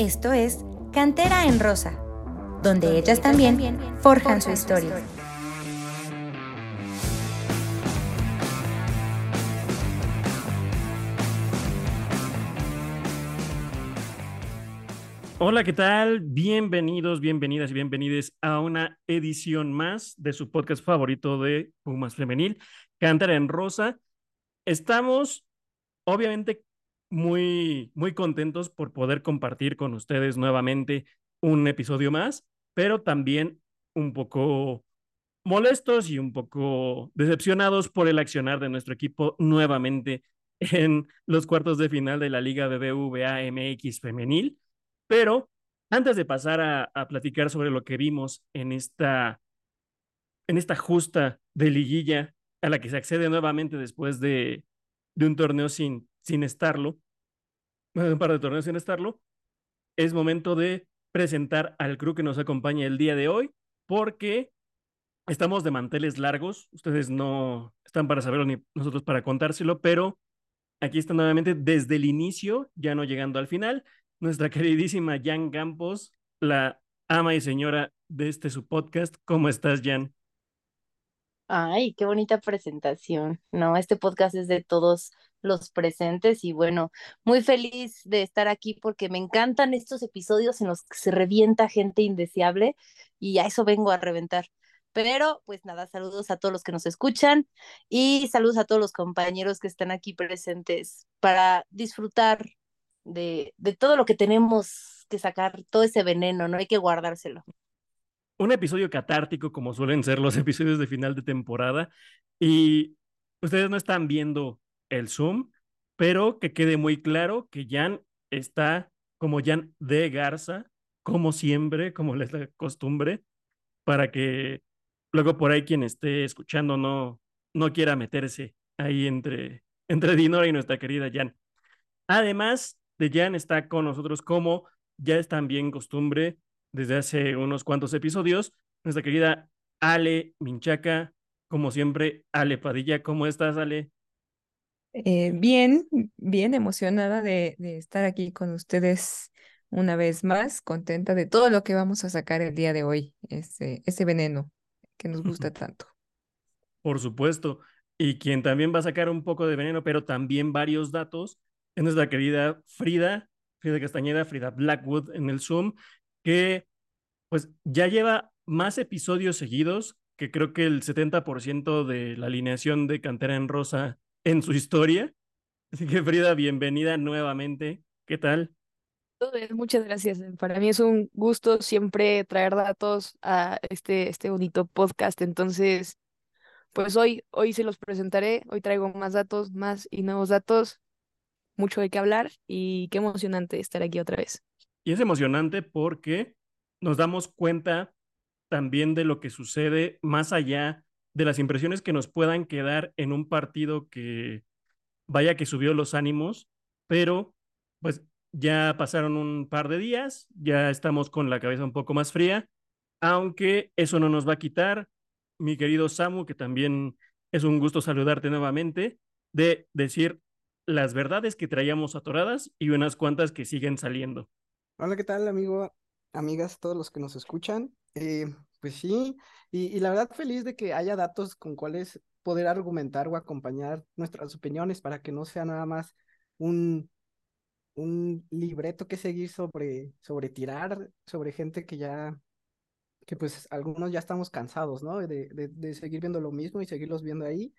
Esto es Cantera en Rosa, donde ellas también forjan su historia. Hola, ¿qué tal? Bienvenidos, bienvenidas y bienvenidos a una edición más de su podcast favorito de Pumas Femenil, Cantera en Rosa. Estamos, obviamente, muy, muy contentos por poder compartir con ustedes nuevamente un episodio más, pero también un poco molestos y un poco decepcionados por el accionar de nuestro equipo nuevamente en los cuartos de final de la Liga BBVA MX femenil. Pero antes de pasar a, platicar sobre lo que vimos en esta, en esta justa de liguilla a la que se accede nuevamente después de, de un torneo sin, sin estarlo, un par de torneos sin estarlo, es momento de presentar al crew que nos acompaña el día de hoy, porque estamos de manteles largos. Ustedes no están para saberlo ni nosotros para contárselo, pero aquí está nuevamente desde el inicio, ya no llegando al final nuestra queridísima Jan Campos, la ama y señora de este su podcast. ¿Cómo estás, Jan? Ay, qué bonita presentación. No, este podcast es de todos los presentes y bueno, muy feliz de estar aquí porque me encantan estos episodios en los que se revienta gente indeseable y a eso vengo a reventar. Pero pues nada, saludos a todos los que nos escuchan y saludos a todos los compañeros que están aquí presentes para disfrutar de, todo lo que tenemos que sacar, todo ese veneno, no hay que guardárselo. Un episodio catártico como suelen ser los episodios de final de temporada y ustedes no están viendo el Zoom, pero que quede muy claro que Jan está como Jan de Garza, como siempre, como les la costumbre, para que luego por ahí quien esté escuchando no, no quiera meterse ahí entre, entre Dinora y nuestra querida Jan. Además, de Jan está con nosotros como ya es también costumbre desde hace unos cuantos episodios. Nuestra querida Ale Minchaca, como siempre, Ale Padilla, ¿cómo estás, Ale? Eh, bien, bien emocionada de, estar aquí con ustedes una vez más, contenta de todo lo que vamos a sacar el día de hoy, ese, ese veneno que nos gusta tanto. Por supuesto. Y quien también va a sacar un poco de veneno, pero también varios datos, es nuestra querida Frida, Frida Castañeda, Frida Blackwood en el Zoom, que pues ya lleva más episodios seguidos, que creo que el 70% de la alineación de Cantera en Rosa en su historia. Así que Frida, bienvenida nuevamente. ¿Qué tal? Muchas gracias. Para mí es un gusto siempre traer datos a este, este bonito podcast. Entonces, pues hoy, hoy se los presentaré. Hoy traigo más datos, más y nuevos datos mucho de qué hablar y qué emocionante estar aquí otra vez. Y es emocionante porque nos damos cuenta también de lo que sucede más allá de las impresiones que nos puedan quedar en un partido que vaya que subió los ánimos, pero pues ya pasaron un par de días, ya estamos con la cabeza un poco más fría, aunque eso no nos va a quitar, mi querido Samu, que también es un gusto saludarte nuevamente, de decir las verdades que traíamos atoradas y unas cuantas que siguen saliendo. Hola, ¿qué tal, amigo, amigas, todos los que nos escuchan? Eh, pues sí, y, la verdad feliz de que haya datos con cuales poder argumentar o acompañar nuestras opiniones para que no sea nada más un, un libreto que seguir sobre, sobre tirar, sobre gente que ya, que pues algunos ya estamos cansados, ¿no? De, de, de seguir viendo lo mismo y seguirlos viendo ahí.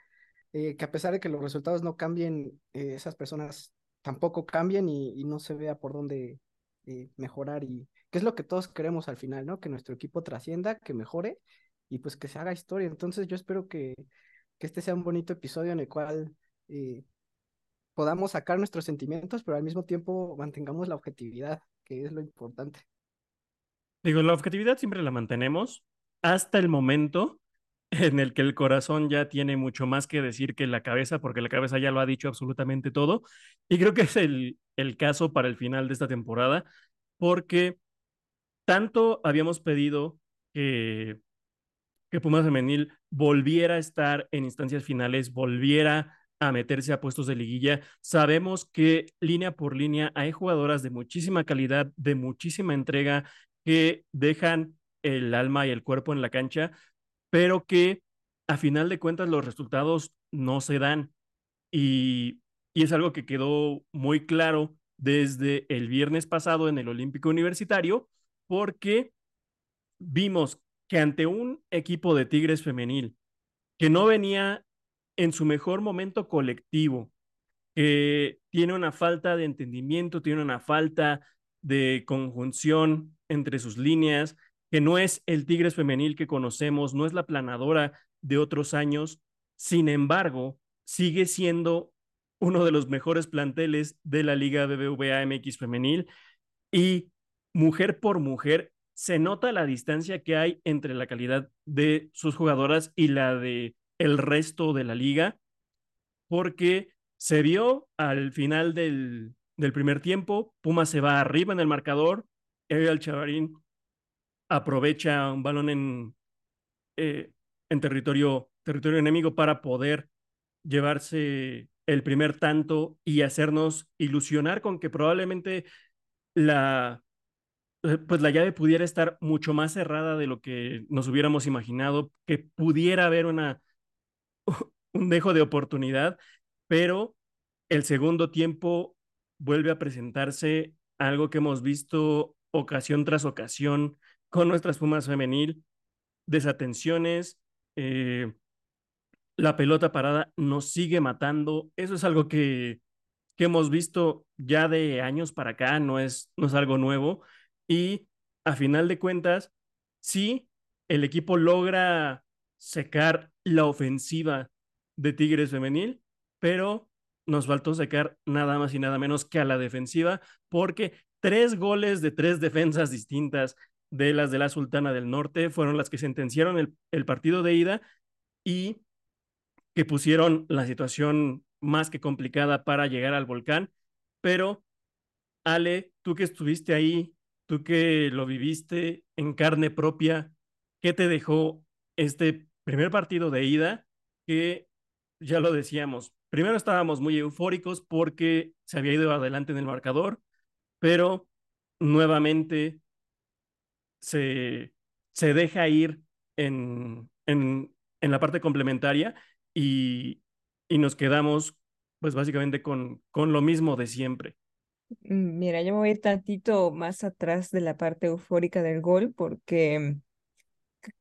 Eh, que a pesar de que los resultados no cambien, eh, esas personas tampoco cambian y, no se vea por dónde eh, mejorar y qué es lo que todos queremos al final, ¿no? Que nuestro equipo trascienda, que mejore y pues que se haga historia. Entonces yo espero que, que este sea un bonito episodio en el cual podamos sacar nuestros sentimientos, pero al mismo tiempo mantengamos la objetividad, que es lo importante. Digo, la objetividad siempre la mantenemos hasta el momento en el que el corazón ya tiene mucho más que decir que la cabeza, porque la cabeza ya lo ha dicho absolutamente todo. Y creo que es el, el caso para el final de esta temporada, porque tanto habíamos pedido que, que Pumas Femenil volviera a estar en instancias finales, volviera a meterse a puestos de liguilla. Sabemos que línea por línea hay jugadoras de muchísima calidad, de muchísima entrega, que dejan el alma y el cuerpo en la cancha, pero que a final de cuentas los resultados no se dan. Y, y es algo que quedó muy claro desde el viernes pasado en el Olímpico Universitario, porque vimos que ante un equipo de Tigres femenil que no venía en su mejor momento colectivo, que tiene una falta de entendimiento, tiene una falta de conjunción entre sus líneas, que no es el Tigres femenil que conocemos, no es la planadora de otros años, sin embargo, sigue siendo uno de los mejores planteles de la Liga BBVA MX femenil y mujer por mujer se nota la distancia que hay entre la calidad de sus jugadoras y la de el resto de la liga, porque se vio al final del, del primer tiempo, Puma se va arriba en el marcador, Ariel Chavarín aprovecha un balón en, eh, en territorio, territorio enemigo para poder llevarse el primer tanto y hacernos ilusionar con que probablemente la, pues la llave pudiera estar mucho más cerrada de lo que nos hubiéramos imaginado, que pudiera haber una, un dejo de oportunidad, pero el segundo tiempo vuelve a presentarse algo que hemos visto ocasión tras ocasión con nuestras Pumas femenil, desatenciones, eh, la pelota parada nos sigue matando. Eso es algo que, que hemos visto ya de años para acá, no es, no es algo nuevo. Y a final de cuentas, sí, el equipo logra secar la ofensiva de Tigres femenil, pero nos faltó secar nada más y nada menos que a la defensiva, porque tres goles de tres defensas distintas de las de la Sultana del Norte fueron las que sentenciaron el, el partido de ida y que pusieron la situación más que complicada para llegar al volcán. Pero, Ale, tú que estuviste ahí, tú que lo viviste en carne propia, ¿qué te dejó este primer partido de ida? Que ya lo decíamos, primero estábamos muy eufóricos porque se había ido adelante en el marcador, pero nuevamente se, se deja ir en, en, en la parte complementaria y, y nos quedamos pues básicamente con, con lo mismo de siempre. Mm, mira, yo me voy a ir tantito más atrás de la parte eufórica del gol porque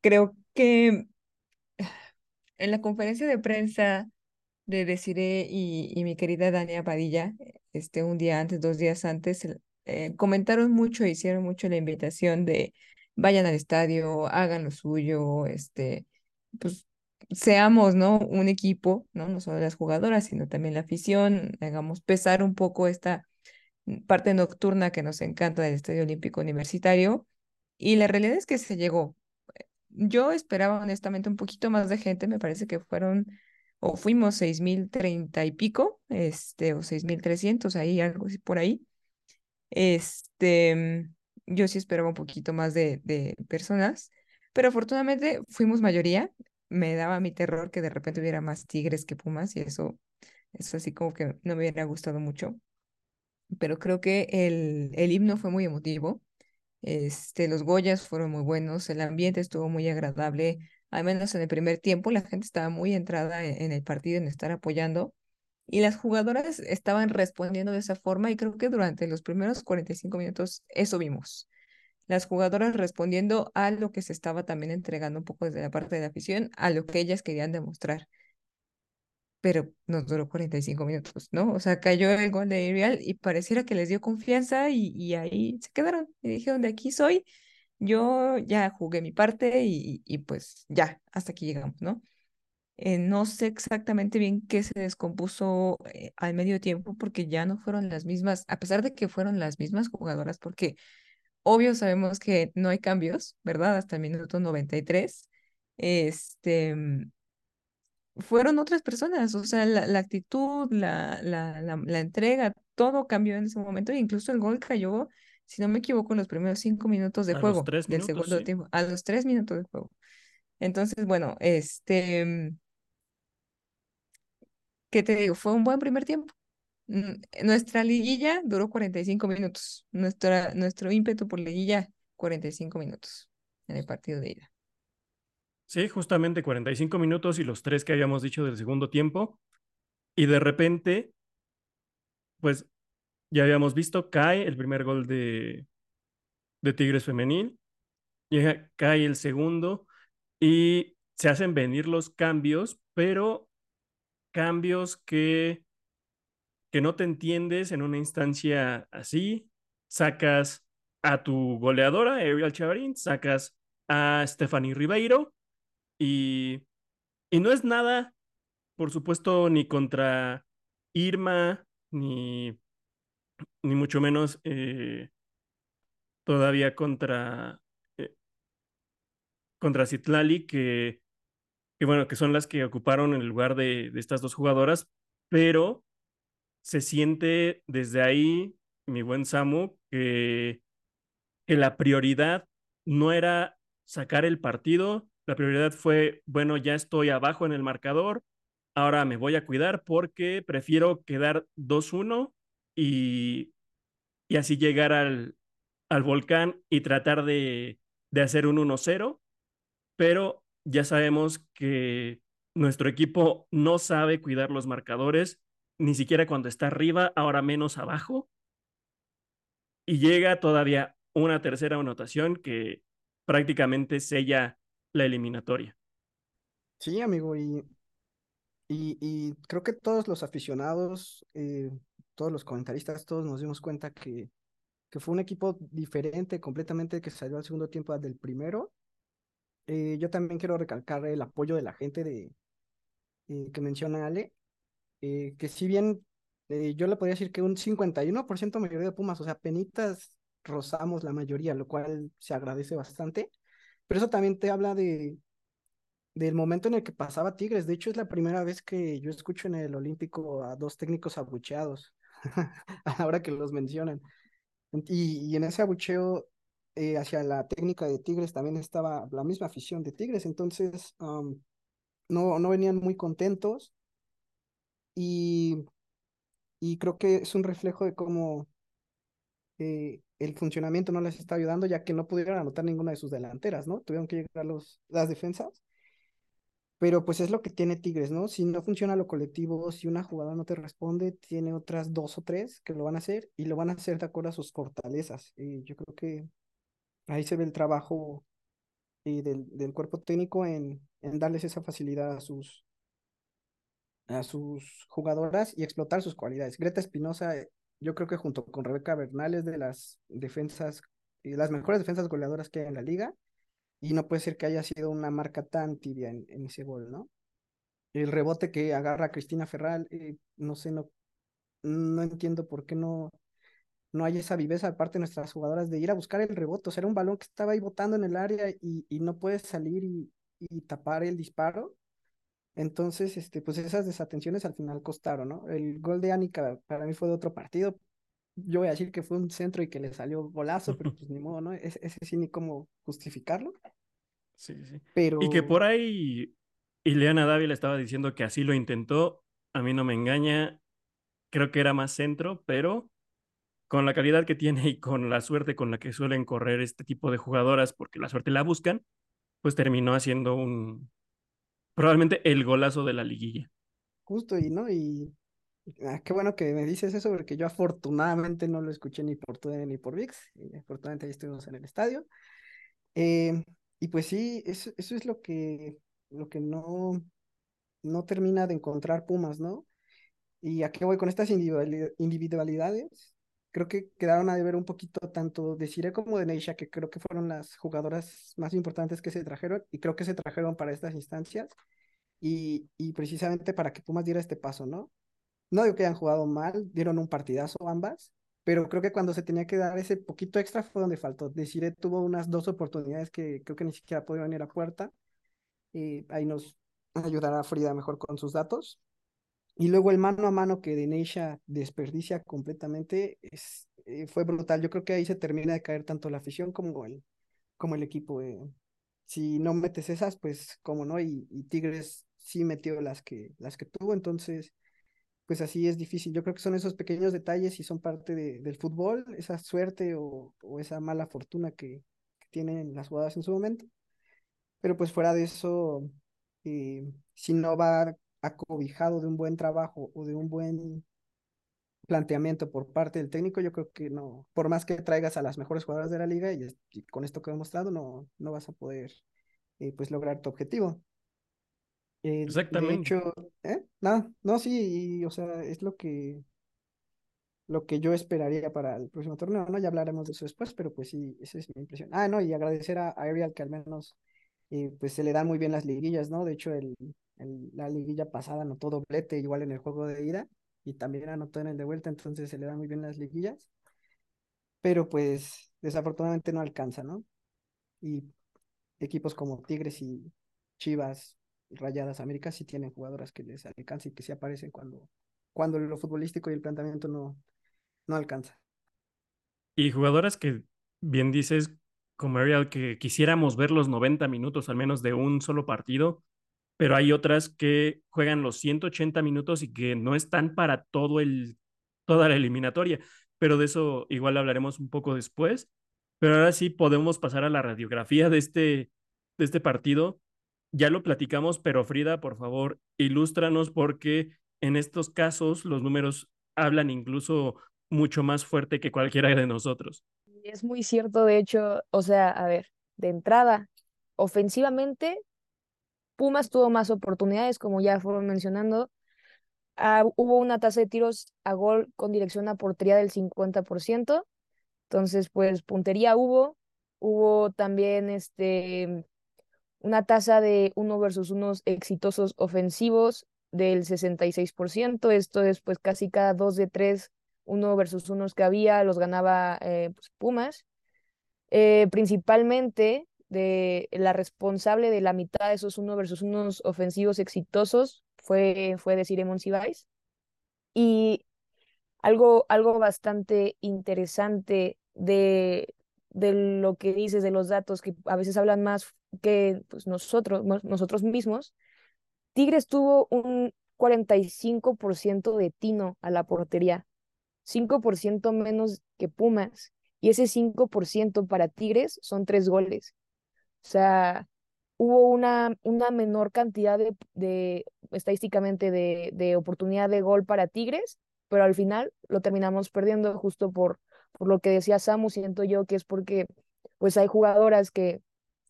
creo que en la conferencia de prensa de Desiree y, mi querida Dania Padilla, este, un día antes, dos días antes, eh, comentaron mucho, hicieron mucho la invitación de vayan al estadio, hagan lo suyo, este, pues seamos, ¿no? Un equipo, ¿no? No solo las jugadoras, sino también la afición, hagamos pesar un poco esta parte nocturna que nos encanta del Estadio Olímpico Universitario. Y la realidad es que se llegó. Yo esperaba honestamente un poquito más de gente, me parece que fueron o fuimos seis mil treinta y pico, este, o seis mil trescientos, ahí, algo por ahí. Este, yo sí esperaba un poquito más de, de personas, pero afortunadamente fuimos mayoría, me daba mi terror que de repente hubiera más tigres que pumas y eso, eso así como que no me hubiera gustado mucho. Pero creo que el, el himno fue muy emotivo. Este, los Goyas fueron muy buenos, el ambiente estuvo muy agradable, al menos en el primer tiempo, la gente estaba muy entrada en, en el partido, en estar apoyando, y las jugadoras estaban respondiendo de esa forma, y creo que durante los primeros 45 minutos eso vimos las jugadoras respondiendo a lo que se estaba también entregando un poco desde la parte de la afición, a lo que ellas querían demostrar. Pero nos duró 45 minutos, ¿no? O sea, cayó el gol de Ariel y pareciera que les dio confianza y, y ahí se quedaron. Y dijeron, de aquí soy, yo ya jugué mi parte y, y pues ya, hasta aquí llegamos, ¿no? Eh, no sé exactamente bien qué se descompuso eh, al medio tiempo porque ya no fueron las mismas, a pesar de que fueron las mismas jugadoras, porque Obvio sabemos que no hay cambios, ¿verdad? Hasta el minuto 93. Este, fueron otras personas, o sea, la, actitud, la, la, la, entrega, todo cambió en ese momento, e incluso el gol cayó, si no me equivoco, en los primeros cinco minutos de juego del segundo tiempo, a los tres minutos de juego. Entonces, bueno, este, ¿qué te digo? Fue un buen primer tiempo. Nuestra liguilla duró 45 minutos. Nuestra, nuestro ímpetu por liguilla, 45 minutos en el partido de ida. Sí, justamente 45 minutos y los tres que habíamos dicho del segundo tiempo. Y de repente, pues ya habíamos visto, cae el primer gol de, de Tigres Femenil, llega, cae el segundo y se hacen venir los cambios, pero cambios que, que no te entiendes en una instancia así. Sacas a tu goleadora, Ariel Chavarín, sacas a Stephanie Ribeiro y, y no es nada, por supuesto, ni contra Irma, ni, ni mucho menos eh, todavía contra, eh, contra Citlali, que, que, bueno, que son las que ocuparon el lugar de, de estas dos jugadoras, pero se siente desde ahí, mi buen Samu, que, que la prioridad no era sacar el partido, la prioridad fue, bueno, ya estoy abajo en el marcador, ahora me voy a cuidar porque prefiero quedar 2-1 y, y así llegar al, al volcán y tratar de, de hacer un 1-0, pero ya sabemos que nuestro equipo no sabe cuidar los marcadores, ni siquiera cuando está arriba, ahora menos abajo, y llega todavía una tercera anotación que prácticamente sella la eliminatoria. Sí, amigo, y, y, creo que todos los aficionados, eh, todos los comentaristas, todos nos dimos cuenta que, que fue un equipo diferente completamente que salió al segundo tiempo del primero. Eh, yo también quiero recalcar el apoyo de la gente de, eh, que menciona Ale, que si bien yo le podría decir que un 51% mayoría de Pumas, o sea, penitas rozamos la mayoría, lo cual se agradece bastante. Pero eso también te habla de del momento en el que pasaba Tigres. De hecho, es la primera vez que yo escucho en el Olímpico a dos técnicos abucheados, a la hora que los mencionan. Y, y en ese abucheo eh, hacia la técnica de Tigres también estaba la misma afición de Tigres, entonces no, no venían muy contentos. Y, y creo que es un reflejo de cómo eh, el funcionamiento no les está ayudando, ya que no pudieron anotar ninguna de sus delanteras, ¿no? Tuvieron que llegar los, las defensas. Pero pues es lo que tiene Tigres, ¿no? Si no funciona lo colectivo, si una jugadora no te responde, tiene otras dos o tres que lo van a hacer y lo van a hacer de acuerdo a sus fortalezas. Y yo creo que ahí se ve el trabajo y del, del cuerpo técnico en, en darles esa facilidad a sus, a sus jugadoras y explotar sus cualidades. Greta Espinosa, yo creo que junto con Rebeca Bernal es de las defensas y las mejores defensas goleadoras que hay en la liga. Y no puede ser que haya sido una marca tan tibia en, ese gol, ¿no? El rebote que agarra Cristina Ferral, eh, no sé, no, no entiendo por qué no, no hay esa viveza de parte de nuestras jugadoras de ir a buscar el rebote. O sea, era un balón que estaba ahí botando en el área y, y no puedes salir y, y tapar el disparo. Entonces, este, pues esas desatenciones al final costaron, ¿no? El gol de Anika para mí fue de otro partido. Yo voy a decir que fue un centro y que le salió golazo, pero pues ni modo, ¿no? Ese, ese sí ni cómo justificarlo. Sí, sí. Pero... Y que por ahí Ileana Dávila estaba diciendo que así lo intentó, a mí no me engaña, creo que era más centro, pero con la calidad que tiene y con la suerte con la que suelen correr este tipo de jugadoras, porque la suerte la buscan, pues terminó haciendo un, probablemente el golazo de la liguilla. Justo, y no, y ah, qué bueno que me dices eso, porque yo afortunadamente no lo escuché ni por TUDN ni por VIX, y afortunadamente ahí estuvimos en el estadio. Eh, y pues sí, eso, eso es lo que, lo que no, no termina de encontrar Pumas, ¿no? Y a qué voy con estas individualidades, individualidades creo que quedaron a deber un poquito tanto de Cire como de Neisha, que creo que fueron las jugadoras más importantes que se trajeron y creo que se trajeron para estas instancias y, y precisamente para que Pumas diera este paso, ¿no? No digo que hayan jugado mal, dieron un partidazo ambas, pero creo que cuando se tenía que dar ese poquito extra fue donde faltó. Desiree tuvo unas dos oportunidades que creo que ni siquiera pudieron ir a puerta y ahí nos ayudará Frida mejor con sus datos. Y luego el mano a mano que Deneisha desperdicia completamente eh, fue brutal. Yo creo que ahí se termina de caer tanto la afición como el, como el equipo. eh. Si no metes esas, pues cómo no, y, Tigres sí metió las que, las que tuvo, entonces pues así es difícil. Yo creo que son esos pequeños detalles y son parte de, del fútbol, esa suerte o, esa mala fortuna que, tienen las jugadoras en su momento. Pero pues fuera de eso, eh, si no va acobijado de un buen trabajo o de un buen planteamiento por parte del técnico, yo creo que no, por más que traigas a las mejores jugadoras de la liga y, y con esto que he mostrado, no, no vas a poder eh, pues lograr tu objetivo. Eh, Exactamente. De hecho, ¿eh? No, no, sí, y, o sea, es lo que lo que yo esperaría para el próximo torneo, ¿no? Ya hablaremos de eso después, pero pues sí, esa es mi impresión. Ah, no, y agradecer a, a Ariel que al menos eh, pues se le dan muy bien las liguillas, ¿no? De hecho, el, el, la liguilla pasada anotó doblete igual en el juego de ida y también anotó en el de vuelta, entonces se le dan muy bien las liguillas, pero pues desafortunadamente no alcanza, ¿no? Y equipos como Tigres y Chivas, Rayadas América sí tienen jugadoras que les alcanza y que sí aparecen cuando, cuando lo futbolístico y el planteamiento no, no alcanza. Y jugadoras que, bien dices, como Ariel, que quisiéramos ver los 90 minutos al menos de un solo partido, pero hay otras que juegan los 180 minutos y que no están para todo el, toda la eliminatoria. Pero de eso igual hablaremos un poco después. Pero ahora sí podemos pasar a la radiografía de este, de este partido. Ya lo platicamos, pero Frida, por favor, ilústranos porque en estos casos los números hablan incluso mucho más fuerte que cualquiera de nosotros. Es muy cierto, de hecho, o sea, a ver, de entrada, ofensivamente, Pumas tuvo más oportunidades, como ya fueron mencionando. Ah, hubo una tasa de tiros a gol con dirección a portería del 50%. Entonces, pues puntería hubo. Hubo también este, una tasa de uno versus unos exitosos ofensivos del 66%. Esto es pues casi cada dos de tres, uno versus unos que había, los ganaba eh, pues, Pumas. Eh, principalmente de la responsable de la mitad de esos uno versus unos ofensivos exitosos fue, fue decir Monsiváis. Y algo, algo bastante interesante de, de lo que dices, de los datos que a veces hablan más que pues, nosotros, nosotros mismos, Tigres tuvo un 45% de tino a la portería, 5% menos que Pumas, y ese 5% para Tigres son tres goles. O sea, hubo una, una menor cantidad de, de estadísticamente de, de oportunidad de gol para Tigres, pero al final lo terminamos perdiendo justo por, por lo que decía Samu, siento yo que es porque pues hay jugadoras que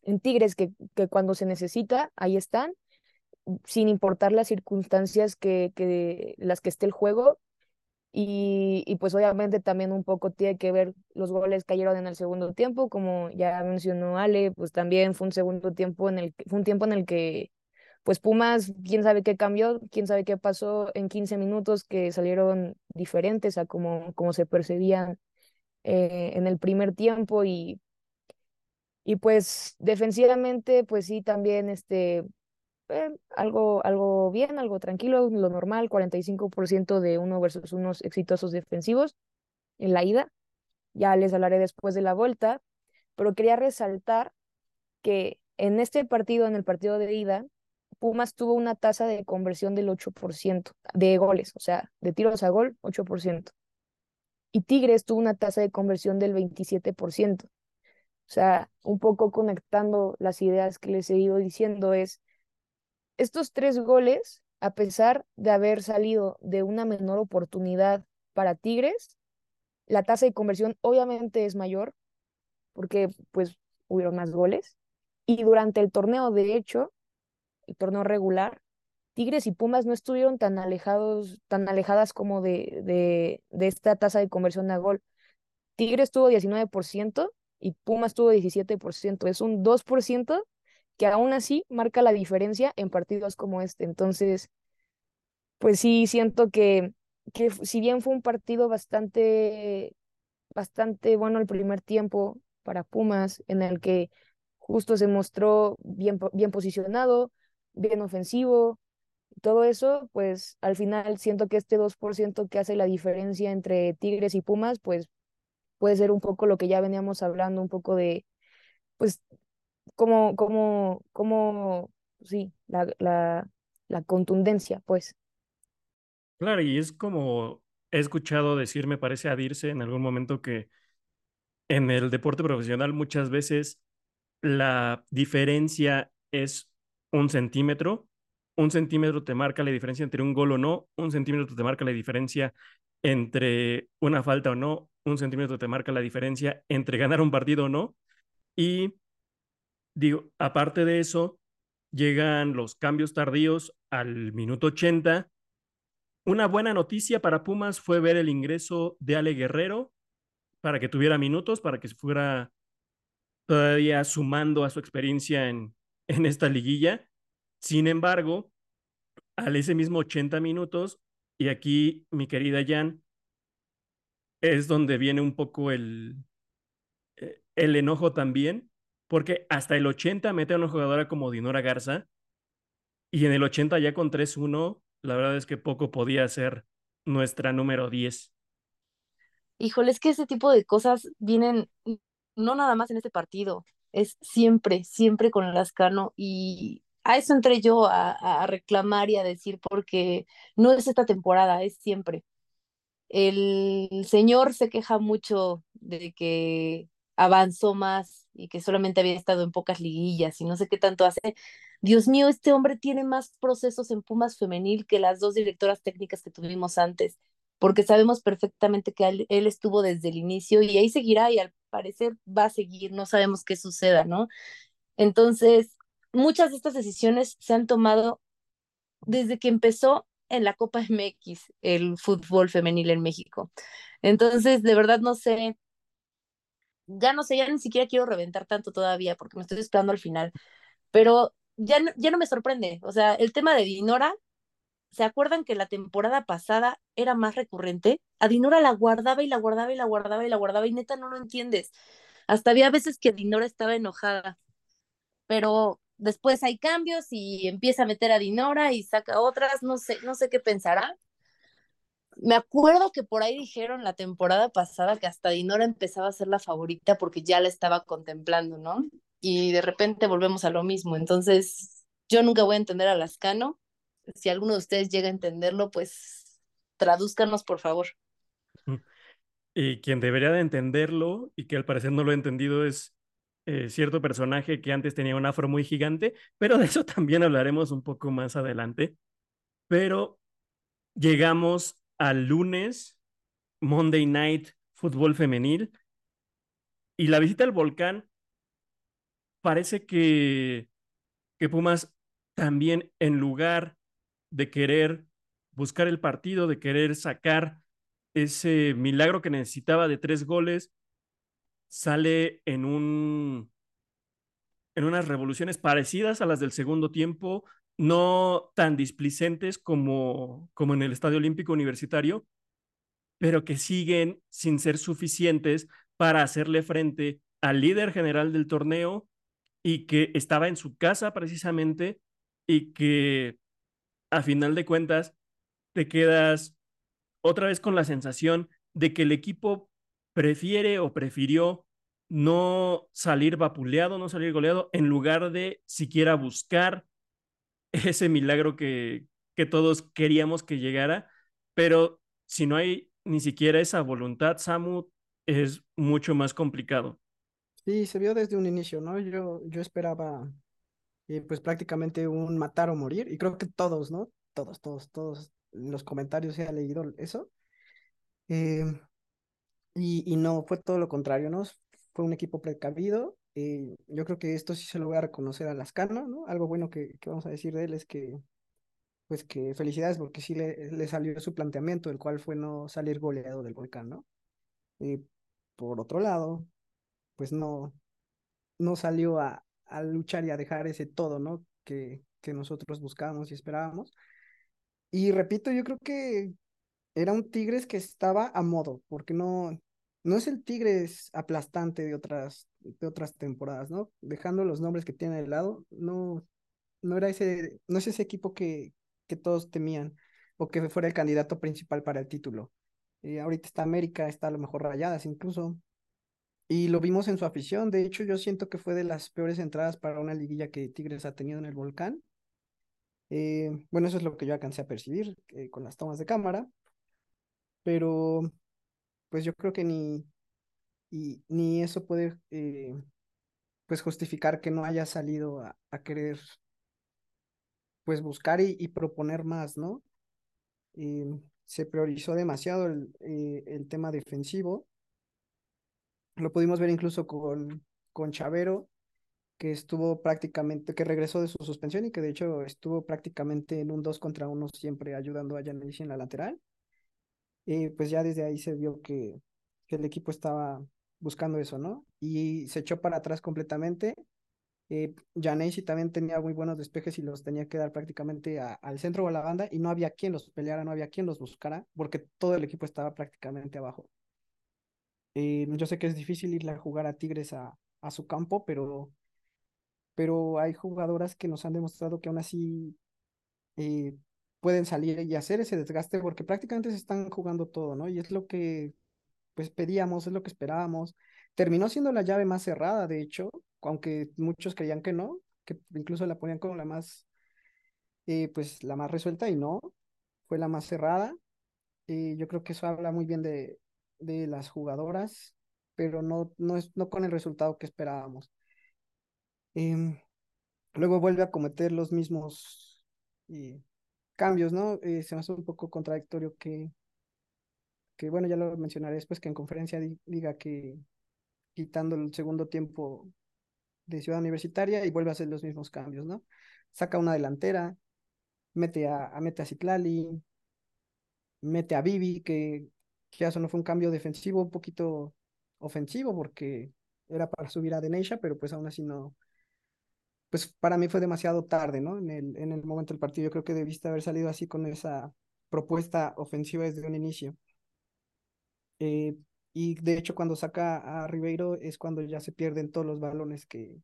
en Tigres que, que cuando se necesita, ahí están, sin importar las circunstancias que, que las que esté el juego. Y, y, pues obviamente también un poco tiene que ver los goles cayeron en el segundo tiempo, como ya mencionó Ale, pues también fue un segundo tiempo en el fue un tiempo en el que pues Pumas, quién sabe qué cambió, quién sabe qué pasó en 15 minutos que salieron diferentes a como, como se percibían eh, en el primer tiempo y, y pues defensivamente, pues sí, también este, eh, algo, algo bien, algo tranquilo, lo normal, 45% de uno versus unos exitosos defensivos en la ida. Ya les hablaré después de la vuelta, pero quería resaltar que en este partido, en el partido de ida, Pumas tuvo una tasa de conversión del 8% de goles, o sea, de tiros a gol, 8% y Tigres tuvo una tasa de conversión del 27%. O sea, un poco conectando las ideas que les he ido diciendo es, estos tres goles, a pesar de haber salido de una menor oportunidad para Tigres, la tasa de conversión obviamente es mayor, porque pues hubieron más goles. Y durante el torneo, de hecho, el torneo regular, Tigres y Pumas no estuvieron tan alejados, tan alejadas como de, de, de esta tasa de conversión a gol. Tigres tuvo 19% y Pumas tuvo 17%. Es un 2% que aún así marca la diferencia en partidos como este. Entonces, pues sí, siento que, que si bien fue un partido bastante, bastante bueno el primer tiempo para Pumas, en el que justo se mostró bien, bien posicionado, bien ofensivo, todo eso, pues al final siento que este 2% que hace la diferencia entre Tigres y Pumas, pues puede ser un poco lo que ya veníamos hablando, un poco de, pues, como, como, como, sí, la, la, contundencia, pues. Claro, y es como he escuchado decir, me parece a Dirce en algún momento que en el deporte profesional muchas veces la diferencia es un centímetro. Un centímetro te marca la diferencia entre un gol o no, un centímetro te marca la diferencia entre una falta o no, un centímetro te marca la diferencia entre ganar un partido o no. Y digo, aparte de eso, llegan los cambios tardíos al minuto 80. Una buena noticia para Pumas fue ver el ingreso de Ale Guerrero para que tuviera minutos, para que se fuera todavía sumando a su experiencia en, en esta liguilla. Sin embargo, al ese mismo 80 minutos, y aquí mi querida Jan, es donde viene un poco el, eh, el enojo también, porque hasta el 80 mete a una jugadora como Dinora Garza, y en el 80 ya con 3-1, la verdad es que poco podía ser nuestra número 10. Híjole, es que ese tipo de cosas vienen no nada más en este partido, es siempre, siempre con Lascano y a eso entré yo a, a reclamar y a decir porque no es esta temporada, es siempre. El señor se queja mucho de que avanzó más y que solamente había estado en pocas liguillas y no sé qué tanto hace. Dios mío, este hombre tiene más procesos en Pumas femenil que las dos directoras técnicas que tuvimos antes, porque sabemos perfectamente que él, estuvo desde el inicio y ahí seguirá y al parecer va a seguir, no sabemos qué suceda, ¿no? Entonces, muchas de estas decisiones se han tomado desde que empezó en la Copa MX el fútbol femenil en México. Entonces, de verdad no sé, ya no sé, ya ni siquiera quiero reventar tanto todavía porque me estoy esperando al final, pero ya no, ya no me sorprende. O sea, el tema de Dinora, ¿se acuerdan que la temporada pasada era más recurrente? A Dinora la guardaba y la guardaba y la guardaba y la guardaba y neta no lo entiendes. Hasta había veces que Dinora estaba enojada, pero después hay cambios y empieza a meter a Dinora y saca otras, no sé, no sé qué pensará. Me acuerdo que por ahí dijeron la temporada pasada que hasta Dinora empezaba a ser la favorita porque ya la estaba contemplando, ¿no? Y de repente volvemos a lo mismo. Entonces, yo nunca voy a entender a Lascano. Si alguno de ustedes llega a entenderlo, pues tradúzcanos, por favor. Y quien debería de entenderlo y que al parecer no lo ha entendido es eh, cierto personaje que antes tenía un afro muy gigante, pero de eso también hablaremos un poco más adelante. Pero llegamos al lunes, Monday Night Fútbol Femenil, y la visita al volcán parece que, que Pumas también en lugar de querer buscar el partido, de querer sacar ese milagro que necesitaba de tres goles, sale en un en unas revoluciones parecidas a las del segundo tiempo, no tan displicentes como, como en el Estadio Olímpico Universitario, pero que siguen sin ser suficientes para hacerle frente al líder general del torneo y que estaba en su casa precisamente y que a final de cuentas te quedas otra vez con la sensación de que el equipo prefiere o prefirió no salir vapuleado, no salir goleado, en lugar de siquiera buscar ese milagro que, que todos queríamos que llegara. Pero si no hay ni siquiera esa voluntad, Samu, es mucho más complicado. Sí, se vio desde un inicio, ¿no? Yo, yo esperaba pues prácticamente un matar o morir, y creo que todos, ¿no? Todos, todos, todos en los comentarios se ha leído eso. Eh, y, y no, fue todo lo contrario, ¿no? Fue un equipo precavido. Eh, yo creo que esto sí se lo voy a reconocer a Lascano, ¿no? Algo bueno que, que vamos a decir de él es que, pues que felicidades porque sí le, le salió su planteamiento, el cual fue no salir goleado del volcán, ¿no? Eh, por otro lado, pues no, no salió a, a luchar y a dejar ese todo, ¿no? Que, que nosotros buscábamos y esperábamos. Y repito, yo creo que era un Tigres que estaba a modo, porque no, no es el Tigres aplastante de otras, de otras temporadas, ¿no? Dejando los nombres que tiene de lado, no, no era ese, no es ese equipo que, que todos temían o que fuera el candidato principal para el título. eh, ahorita está América, está a lo mejor Rayadas incluso. Y lo vimos en su afición. De hecho, yo siento que fue de las peores entradas para una liguilla que Tigres ha tenido en el volcán. Eh, bueno, eso es lo que yo alcancé a percibir eh, con las tomas de cámara, pero pues yo creo que ni, y, ni eso puede eh, pues justificar que no haya salido a, querer pues buscar y, proponer más, ¿no? se priorizó demasiado el, el tema defensivo. Lo pudimos ver incluso con, con Chavero, que estuvo prácticamente, que regresó de su suspensión y que de hecho estuvo prácticamente en un 2 contra 1 siempre ayudando a Yanesi en la lateral. Y pues ya desde ahí se vio que, el equipo estaba buscando eso, ¿no? Y se echó para atrás completamente. Eh, también tenía muy buenos despejes y los tenía que dar prácticamente al centro o a la banda y no había quien los peleara, no había quien los buscara porque todo el equipo estaba prácticamente abajo. Eh, yo sé que es difícil irle a jugar a Tigres a, a su campo, pero pero hay jugadoras que nos han demostrado que aún así eh, pueden salir y hacer ese desgaste porque prácticamente se están jugando todo, ¿no? Y es lo que pues pedíamos, es lo que esperábamos. Terminó siendo la llave más cerrada, de hecho, aunque muchos creían que no, que incluso la ponían como la más, eh, pues la más resuelta y no, fue la más cerrada. y yo creo que eso habla muy bien de, de las jugadoras, pero no, no, es, no con el resultado que esperábamos. Em, luego vuelve a cometer los mismos eh, cambios, ¿no? Eh, se me hace un poco contradictorio que, que, bueno, ya lo mencionaré después, que en conferencia diga que quitando el segundo tiempo de Ciudad Universitaria y vuelve a hacer los mismos cambios, ¿no? Saca una delantera, mete a, mete a Citlali, mete a Vivi, que, que eso no fue un cambio defensivo, un poquito ofensivo, porque era para subir a Deneisha, pero pues aún así no, pues para mí fue demasiado tarde, ¿no? En el, en el momento del partido, yo creo que debiste haber salido así con esa propuesta ofensiva desde un inicio. Eh, y de hecho, cuando saca a Ribeiro es cuando ya se pierden todos los balones que,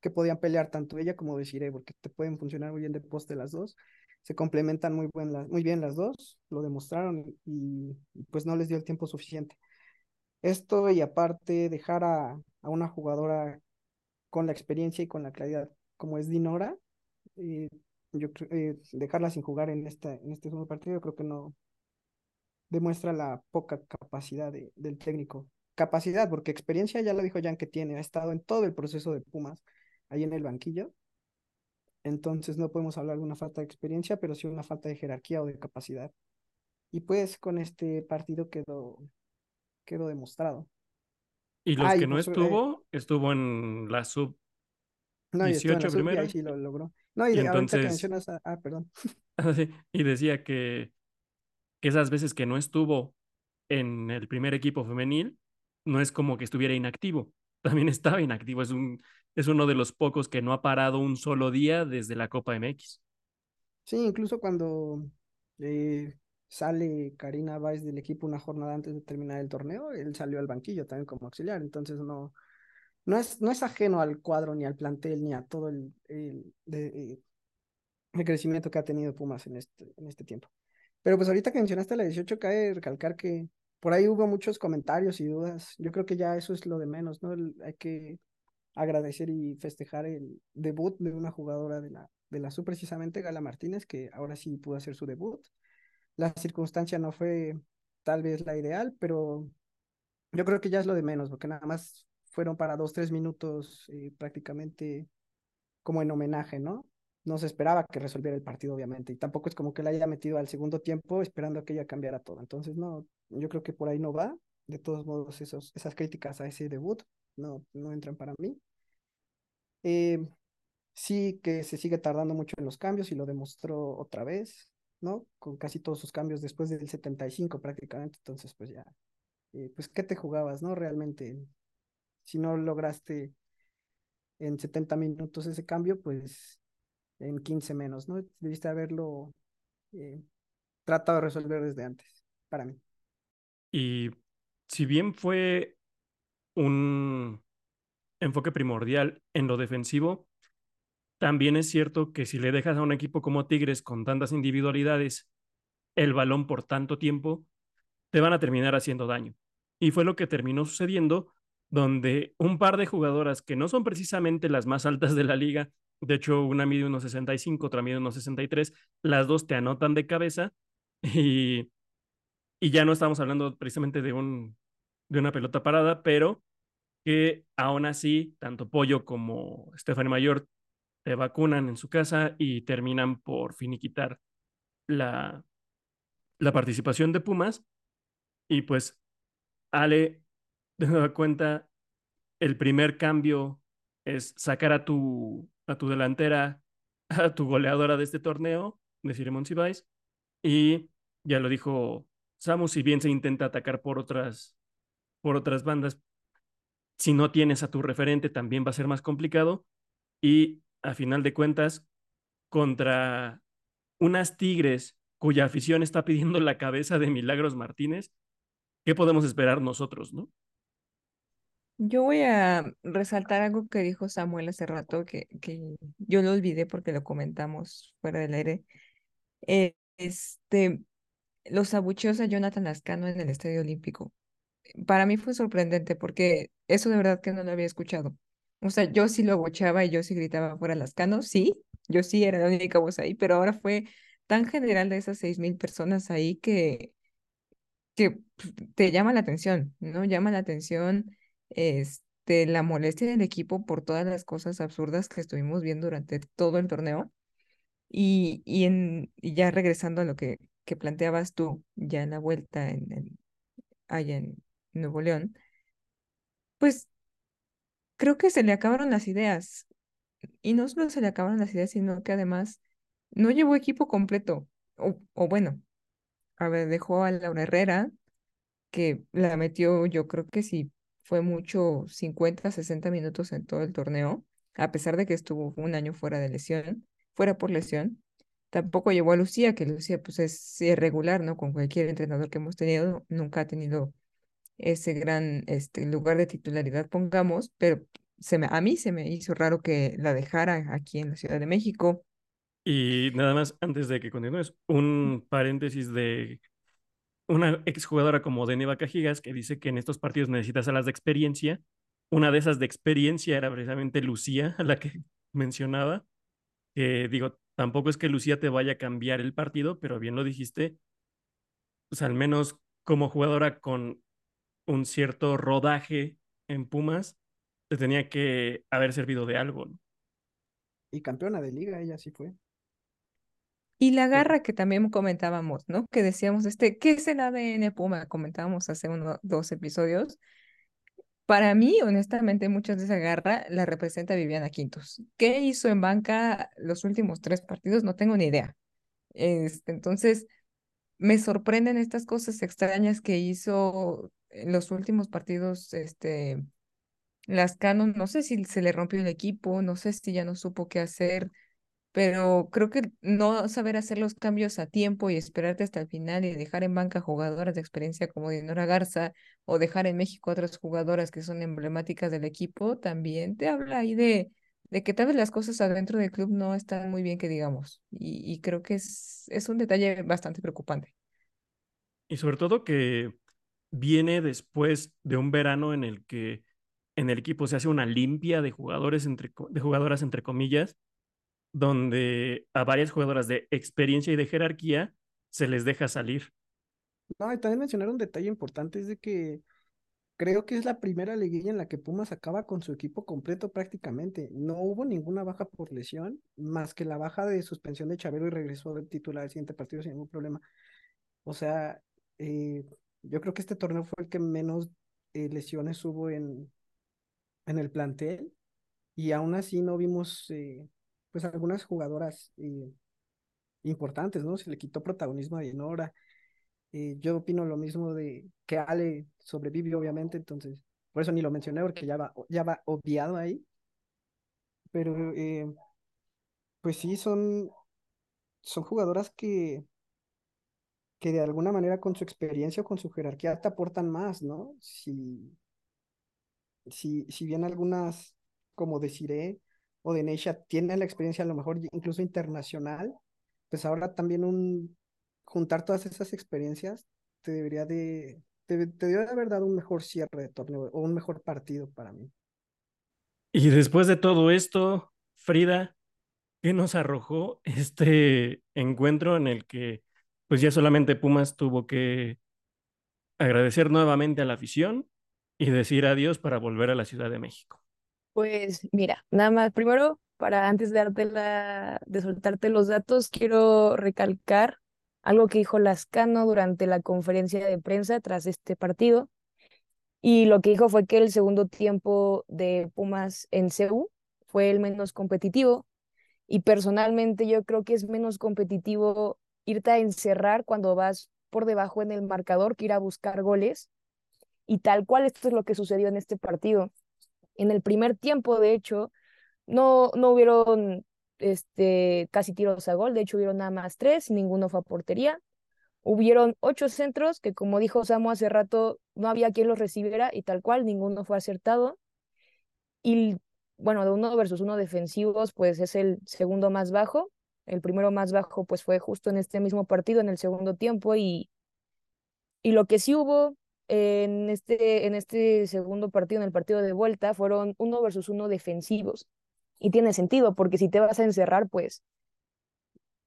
que podían pelear tanto ella como Desiree, porque te pueden funcionar muy bien de poste las dos. Se complementan muy, buen, muy bien las dos, lo demostraron y, pues no les dio el tiempo suficiente. Esto y aparte dejar a, a una jugadora con la experiencia y con la claridad como es Dinora, eh, yo eh, dejarla sin jugar en, esta, en este segundo partido, creo que no demuestra la poca capacidad del técnico. Capacidad, porque experiencia ya lo dijo Jan que tiene, ha estado en todo el proceso de Pumas, ahí en el banquillo. Entonces no podemos hablar de una falta de experiencia, pero sí una falta de jerarquía o de capacidad. Y pues con este partido quedó, quedó demostrado. Y los que no pues, eh, estuvo, estuvo en la sub no, 18 primero. Y ahí sí lo logró. No, y, entonces... Ah, perdón. Ah, y decía que, que esas veces que no estuvo en el primer equipo femenil, no es como que estuviera inactivo. También estaba inactivo. Es, un, es uno de los pocos que no ha parado un solo día desde la Copa MX. Sí, incluso cuando eh, sale Karina Weiss del equipo una jornada antes de terminar el torneo, él salió al banquillo también como auxiliar. Entonces no, no es, no es ajeno al cuadro, ni al plantel, ni a todo el, crecimiento que ha tenido Pumas en este, en este tiempo. Pero pues ahorita que mencionaste la 18, cabe recalcar que por ahí hubo muchos comentarios y dudas. Yo creo que ya eso es lo de menos, ¿no? hay que agradecer y festejar el debut de una jugadora de la, de la SU, precisamente Gala Martínez, que ahora sí pudo hacer su debut. La circunstancia no fue tal vez la ideal, pero yo creo que ya es lo de menos, porque nada más fueron para dos, tres minutos eh, prácticamente como en homenaje, ¿no? No se esperaba que resolviera el partido, obviamente, y tampoco es como que la haya metido al segundo tiempo esperando a que ella cambiara todo. Entonces, no, yo creo que por ahí no va. De todos modos, esos, esas críticas a ese debut no, no entran para mí. Eh, sí que se sigue tardando mucho en los cambios y lo demostró otra vez, ¿no? Con casi todos sus cambios después del 75 prácticamente. Entonces, pues ya, eh, pues, ¿qué te jugabas, no? Realmente si no lograste en 70 minutos ese cambio, pues en 15 menos, ¿no? Debiste haberlo eh, tratado de resolver desde antes, para mí. Y si bien fue un enfoque primordial en lo defensivo, también es cierto que si le dejas a un equipo como Tigres con tantas individualidades el balón por tanto tiempo, te van a terminar haciendo daño. Y fue lo que terminó sucediendo donde un par de jugadoras que no son precisamente las más altas de la liga, de hecho una mide unos 65, otra mide unos 63, las dos te anotan de cabeza y, y ya no estamos hablando precisamente de, un, de una pelota parada, pero que aún así, tanto Pollo como Stephanie Mayor te vacunan en su casa y terminan por finiquitar la, la participación de Pumas. Y pues, Ale, de nueva cuenta, el primer cambio es sacar a tu, a tu delantera, a tu goleadora de este torneo, de Ciremon Cibais, y ya lo dijo Samu, si bien se intenta atacar por otras, por otras bandas, si no tienes a tu referente también va a ser más complicado. Y a final de cuentas, contra unas Tigres cuya afición está pidiendo la cabeza de Milagros Martínez, ¿qué podemos esperar nosotros, no? Yo voy a resaltar algo que dijo Samuel hace rato, que, que yo lo olvidé porque lo comentamos fuera del aire. Eh, este, los abucheos a Jonathan Lascano en el Estadio Olímpico. Para mí fue sorprendente porque eso de verdad que no lo había escuchado. O sea, yo sí lo abucheaba y yo sí gritaba fuera Lascano, sí, yo sí era la única voz ahí, pero ahora fue tan general de esas seis mil personas ahí que, que te llama la atención, ¿no? Llama la atención este, la molestia del equipo por todas las cosas absurdas que estuvimos viendo durante todo el torneo. Y, y, en, ya regresando a lo que, que planteabas tú, ya en la vuelta en, en, allá en Nuevo León, pues creo que se le acabaron las ideas. Y no solo se le acabaron las ideas, sino que además no llevó equipo completo. O, o bueno, a ver, dejó a Laura Herrera, que la metió, yo creo que sí, fue mucho 50, 60 minutos en todo el torneo, a pesar de que estuvo un año fuera de lesión, fuera por lesión. Tampoco llevó a Lucía, que Lucía pues es irregular, ¿no? Con cualquier entrenador que hemos tenido, nunca ha tenido ese gran este, lugar de titularidad, pongamos, pero se me, a mí se me hizo raro que la dejara aquí en la Ciudad de México. Y nada más, antes de que continúes, un paréntesis de una exjugadora como Deneva Cajigas que dice que en estos partidos necesitas alas de experiencia. Una de esas de experiencia era precisamente Lucía, a la que mencionaba. Que digo, tampoco es que Lucía te vaya a cambiar el partido, pero bien lo dijiste, pues al menos como jugadora con un cierto rodaje en Pumas, te tenía que haber servido de algo. Y campeona de liga, ella sí fue. Y la garra que también comentábamos, ¿no? Que decíamos, este, ¿qué es el ADN Puma? Comentábamos hace unos dos episodios. Para mí, honestamente, muchas de esa garra la representa Viviana Quintos. ¿Qué hizo en banca los últimos tres partidos? No tengo ni idea. Este, entonces, me sorprenden estas cosas extrañas que hizo en los últimos partidos, este, las Canon, no sé si se le rompió el equipo, no sé si ya no supo qué hacer pero creo que no saber hacer los cambios a tiempo y esperarte hasta el final y dejar en banca jugadoras de experiencia como Dinora Garza o dejar en México otras jugadoras que son emblemáticas del equipo, también te habla ahí de, de que tal vez las cosas adentro del club no están muy bien que digamos. Y, y creo que es, es un detalle bastante preocupante. Y sobre todo que viene después de un verano en el que en el equipo se hace una limpia de jugadores entre, de jugadoras entre comillas donde a varias jugadoras de experiencia y de jerarquía se les deja salir. No, y también mencionar un detalle importante es de que creo que es la primera liguilla en la que Pumas acaba con su equipo completo prácticamente. No hubo ninguna baja por lesión, más que la baja de suspensión de Chavero y regresó de titular al siguiente partido sin ningún problema. O sea, eh, yo creo que este torneo fue el que menos eh, lesiones hubo en, en el plantel y aún así no vimos eh, pues algunas jugadoras eh, importantes, ¿no? Se le quitó protagonismo a Dinora. Eh, yo opino lo mismo de que Ale sobrevive, obviamente, entonces, por eso ni lo mencioné, porque ya va, ya va obviado ahí. Pero, eh, pues sí, son, son jugadoras que, que de alguna manera con su experiencia o con su jerarquía te aportan más, ¿no? Si, si, si bien algunas, como deciré, o de Neisha tiene la experiencia a lo mejor incluso internacional, pues ahora también un juntar todas esas experiencias te debería de, te, debió de haber dado un mejor cierre de torneo o un mejor partido para mí. Y después de todo esto, Frida, ¿qué nos arrojó este encuentro en el que pues ya solamente Pumas tuvo que agradecer nuevamente a la afición y decir adiós para volver a la Ciudad de México? Pues mira, nada más, primero, para antes de darte la, de soltarte los datos, quiero recalcar algo que dijo Lascano durante la conferencia de prensa tras este partido. Y lo que dijo fue que el segundo tiempo de Pumas en CEU fue el menos competitivo. Y personalmente yo creo que es menos competitivo irte a encerrar cuando vas por debajo en el marcador que ir a buscar goles. Y tal cual esto es lo que sucedió en este partido. En el primer tiempo, de hecho, no, no hubieron este, casi tiros a gol, de hecho hubieron nada más tres, ninguno fue a portería. Hubieron ocho centros que, como dijo Samu hace rato, no había quien los recibiera y tal cual, ninguno fue acertado. Y bueno, de uno versus uno defensivos, pues es el segundo más bajo. El primero más bajo, pues fue justo en este mismo partido, en el segundo tiempo. Y, y lo que sí hubo en este, en este segundo partido, en el partido de vuelta, fueron uno versus uno defensivos. Y tiene sentido, porque si te vas a encerrar, pues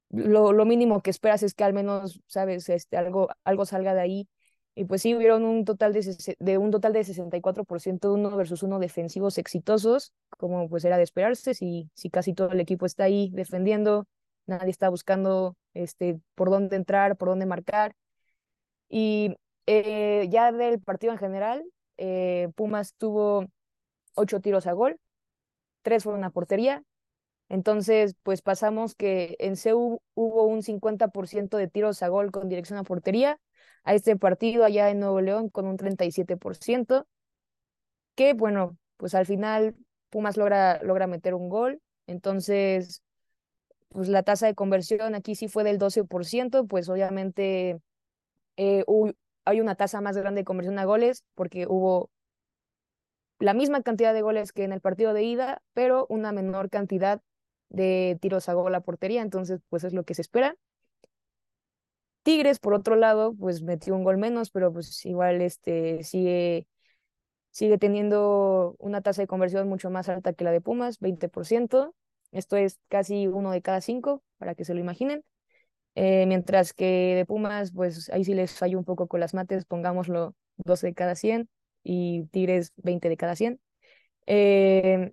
lo, lo mínimo que esperas es que al menos, sabes, este, algo, algo salga de ahí. Y pues sí, hubieron un total de, de un total de 64% de uno versus uno defensivos exitosos, como pues era de esperarse, si, si casi todo el equipo está ahí defendiendo, nadie está buscando este, por dónde entrar, por dónde marcar. Y eh, ya del partido en general, eh, Pumas tuvo ocho tiros a gol, tres fueron a portería. Entonces, pues pasamos que en CEU hubo un 50% de tiros a gol con dirección a portería, a este partido allá en Nuevo León con un 37%, que bueno, pues al final Pumas logra, logra meter un gol, entonces, pues la tasa de conversión aquí sí fue del 12%, pues obviamente eh, hay una tasa más grande de conversión a goles porque hubo la misma cantidad de goles que en el partido de ida, pero una menor cantidad de tiros a gol a portería, entonces pues es lo que se espera. Tigres, por otro lado, pues metió un gol menos, pero pues igual este sigue, sigue teniendo una tasa de conversión mucho más alta que la de Pumas, 20%. Esto es casi uno de cada cinco, para que se lo imaginen. Eh, mientras que de Pumas, pues ahí sí les fallo un poco con las mates, pongámoslo 12 de cada 100 y Tigres 20 de cada 100. Eh,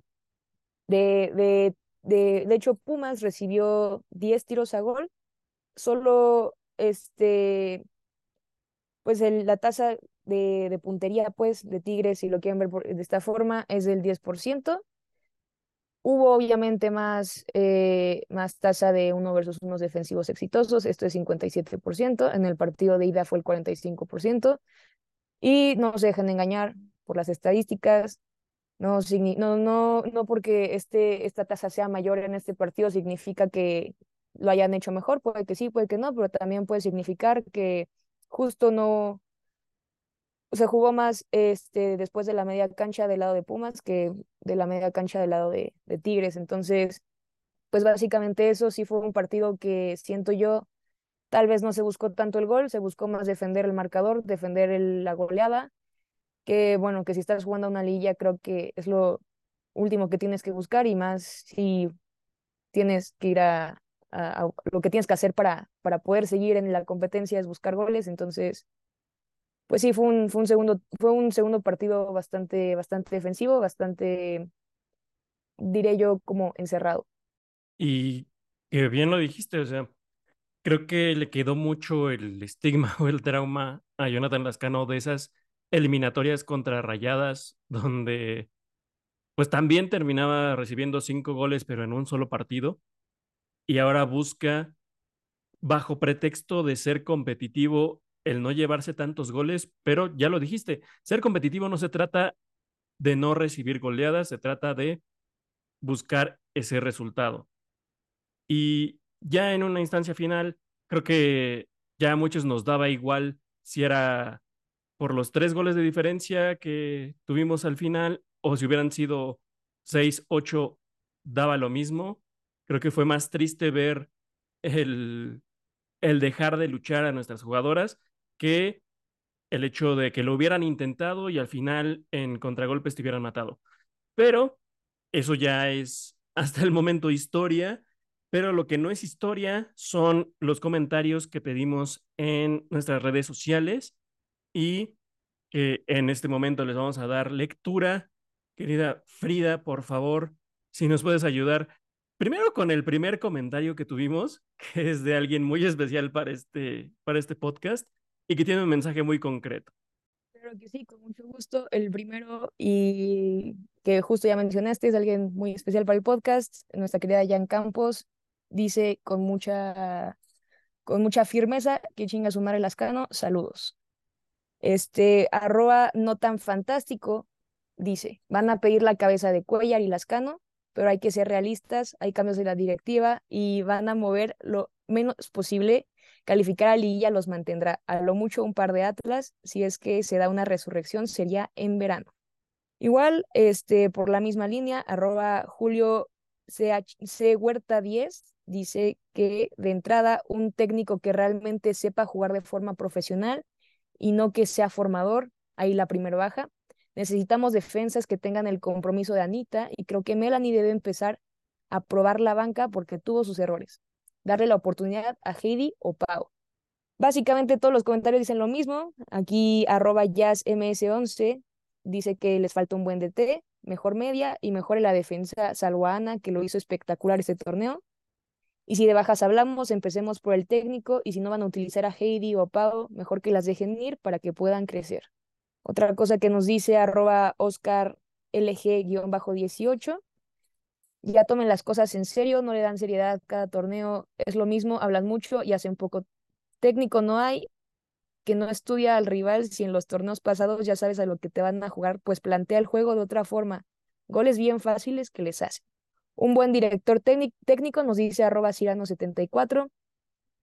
de, de, de, de, hecho, Pumas recibió 10 tiros a gol, solo este, pues el, la tasa de, de, puntería pues, de Tigres, si lo quieren ver de esta forma, es del 10%. Hubo obviamente más, eh, más tasa de uno versus unos defensivos exitosos, esto es 57%, en el partido de ida fue el 45%, y no se dejen engañar por las estadísticas. No, no, no, no porque este, esta tasa sea mayor en este partido significa que lo hayan hecho mejor. Puede que sí, puede que no, pero también puede significar que justo no se jugó más este, después de la media cancha del lado de Pumas que de la media cancha del lado de, Tigres. Entonces, pues básicamente eso sí fue un partido que siento yo Tal vez no se buscó tanto el gol, se buscó más defender el marcador, defender la goleada, que bueno, que si estás jugando a una liga creo que es lo último que tienes que buscar y más si tienes que ir a, lo que tienes que hacer para, para poder seguir en la competencia es buscar goles, entonces pues sí, fue un, fue un, segundo, fue un segundo partido bastante, bastante defensivo, bastante, diré yo, como encerrado. Y que bien lo dijiste, o sea, creo que le quedó mucho el estigma o el trauma a Jonathan Lascano de esas eliminatorias contra Rayadas, donde pues también terminaba recibiendo cinco goles, pero en un solo partido, y ahora busca, bajo pretexto de ser competitivo, el no llevarse tantos goles, pero ya lo dijiste, ser competitivo no se trata de no recibir goleadas, se trata de buscar ese resultado. Y ya en una instancia final, creo que ya a muchos nos daba igual si era por los tres goles de diferencia que tuvimos al final o si hubieran sido seis, ocho, daba lo mismo. Creo que fue más triste ver el, el dejar de luchar a nuestras jugadoras que el hecho de que lo hubieran intentado y al final en contragolpes te hubieran matado. Pero eso ya es hasta el momento historia, pero lo que no es historia son los comentarios que pedimos en nuestras redes sociales y que en este momento les vamos a dar lectura. Querida Frida, por favor, si nos puedes ayudar. Primero con el primer comentario que tuvimos, que es de alguien muy especial para este, para este podcast y que tiene un mensaje muy concreto. Claro que sí, con mucho gusto. El primero y que justo ya mencionaste es alguien muy especial para el podcast, nuestra querida Jan Campos, dice con mucha, con mucha firmeza que chinga su madre Lascano, saludos. Este, arroba no tan fantástico, dice, van a pedir la cabeza de Cuellar y Lascano, pero hay que ser realistas, hay cambios de la directiva y van a mover lo menos posible. Calificar a Liguilla los mantendrá a lo mucho un par de Atlas, si es que se da una resurrección sería en verano. Igual, este, por la misma línea, arroba Julio C Huerta 10 dice que de entrada un técnico que realmente sepa jugar de forma profesional y no que sea formador, ahí la primera baja. Necesitamos defensas que tengan el compromiso de Anita y creo que Melanie debe empezar a probar la banca porque tuvo sus errores. Darle la oportunidad a Heidi o Pau. Básicamente todos los comentarios dicen lo mismo. Aquí arroba jazzms11 dice que les falta un buen DT, mejor media y mejor la defensa, salvo Ana, que lo hizo espectacular este torneo. Y si de bajas hablamos, empecemos por el técnico y si no van a utilizar a Heidi o a Pau, mejor que las dejen ir para que puedan crecer. Otra cosa que nos dice arroba Oscar LG-18, ya tomen las cosas en serio, no le dan seriedad cada torneo, es lo mismo, hablan mucho y hacen poco. Técnico no hay, que no estudia al rival, si en los torneos pasados ya sabes a lo que te van a jugar, pues plantea el juego de otra forma. Goles bien fáciles que les hacen. Un buen director técnico nos dice arroba Cirano74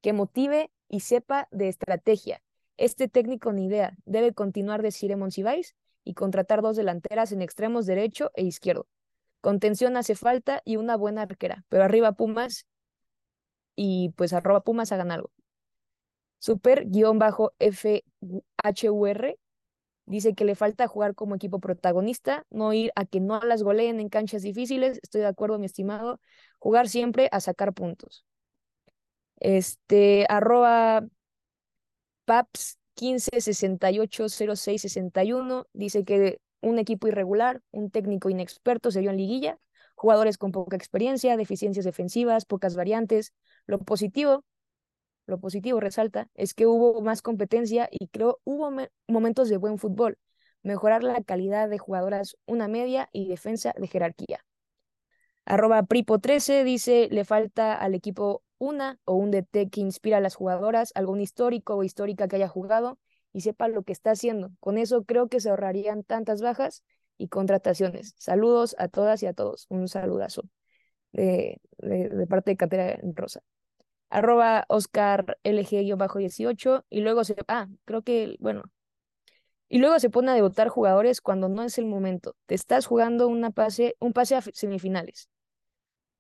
que motive y sepa de estrategia este técnico ni idea. Debe continuar de Cire Monsiváis y contratar dos delanteras en extremos derecho e izquierdo. Contención hace falta y una buena arquera, pero arriba Pumas y pues arroba Pumas hagan algo. Super-FHUR dice que le falta jugar como equipo protagonista, no ir a que no las goleen en canchas difíciles. Estoy de acuerdo, mi estimado. Jugar siempre a sacar puntos. Este, arroba PAPS 15680661 dice que un equipo irregular, un técnico inexperto se dio en liguilla, jugadores con poca experiencia, deficiencias defensivas, pocas variantes. Lo positivo, lo positivo resalta, es que hubo más competencia y creo hubo momentos de buen fútbol, mejorar la calidad de jugadoras, una media y defensa de jerarquía. Arroba Pripo13 dice, le falta al equipo una o un DT que inspira a las jugadoras, algún histórico o histórica que haya jugado y sepa lo que está haciendo. Con eso creo que se ahorrarían tantas bajas y contrataciones. Saludos a todas y a todos. Un saludazo de, de, parte de Catera Rosa. Arroba Oscar LG-18 y luego se... Ah, creo que, bueno. Y luego se pone a debutar jugadores cuando no es el momento. Te estás jugando una pase, un pase a semifinales.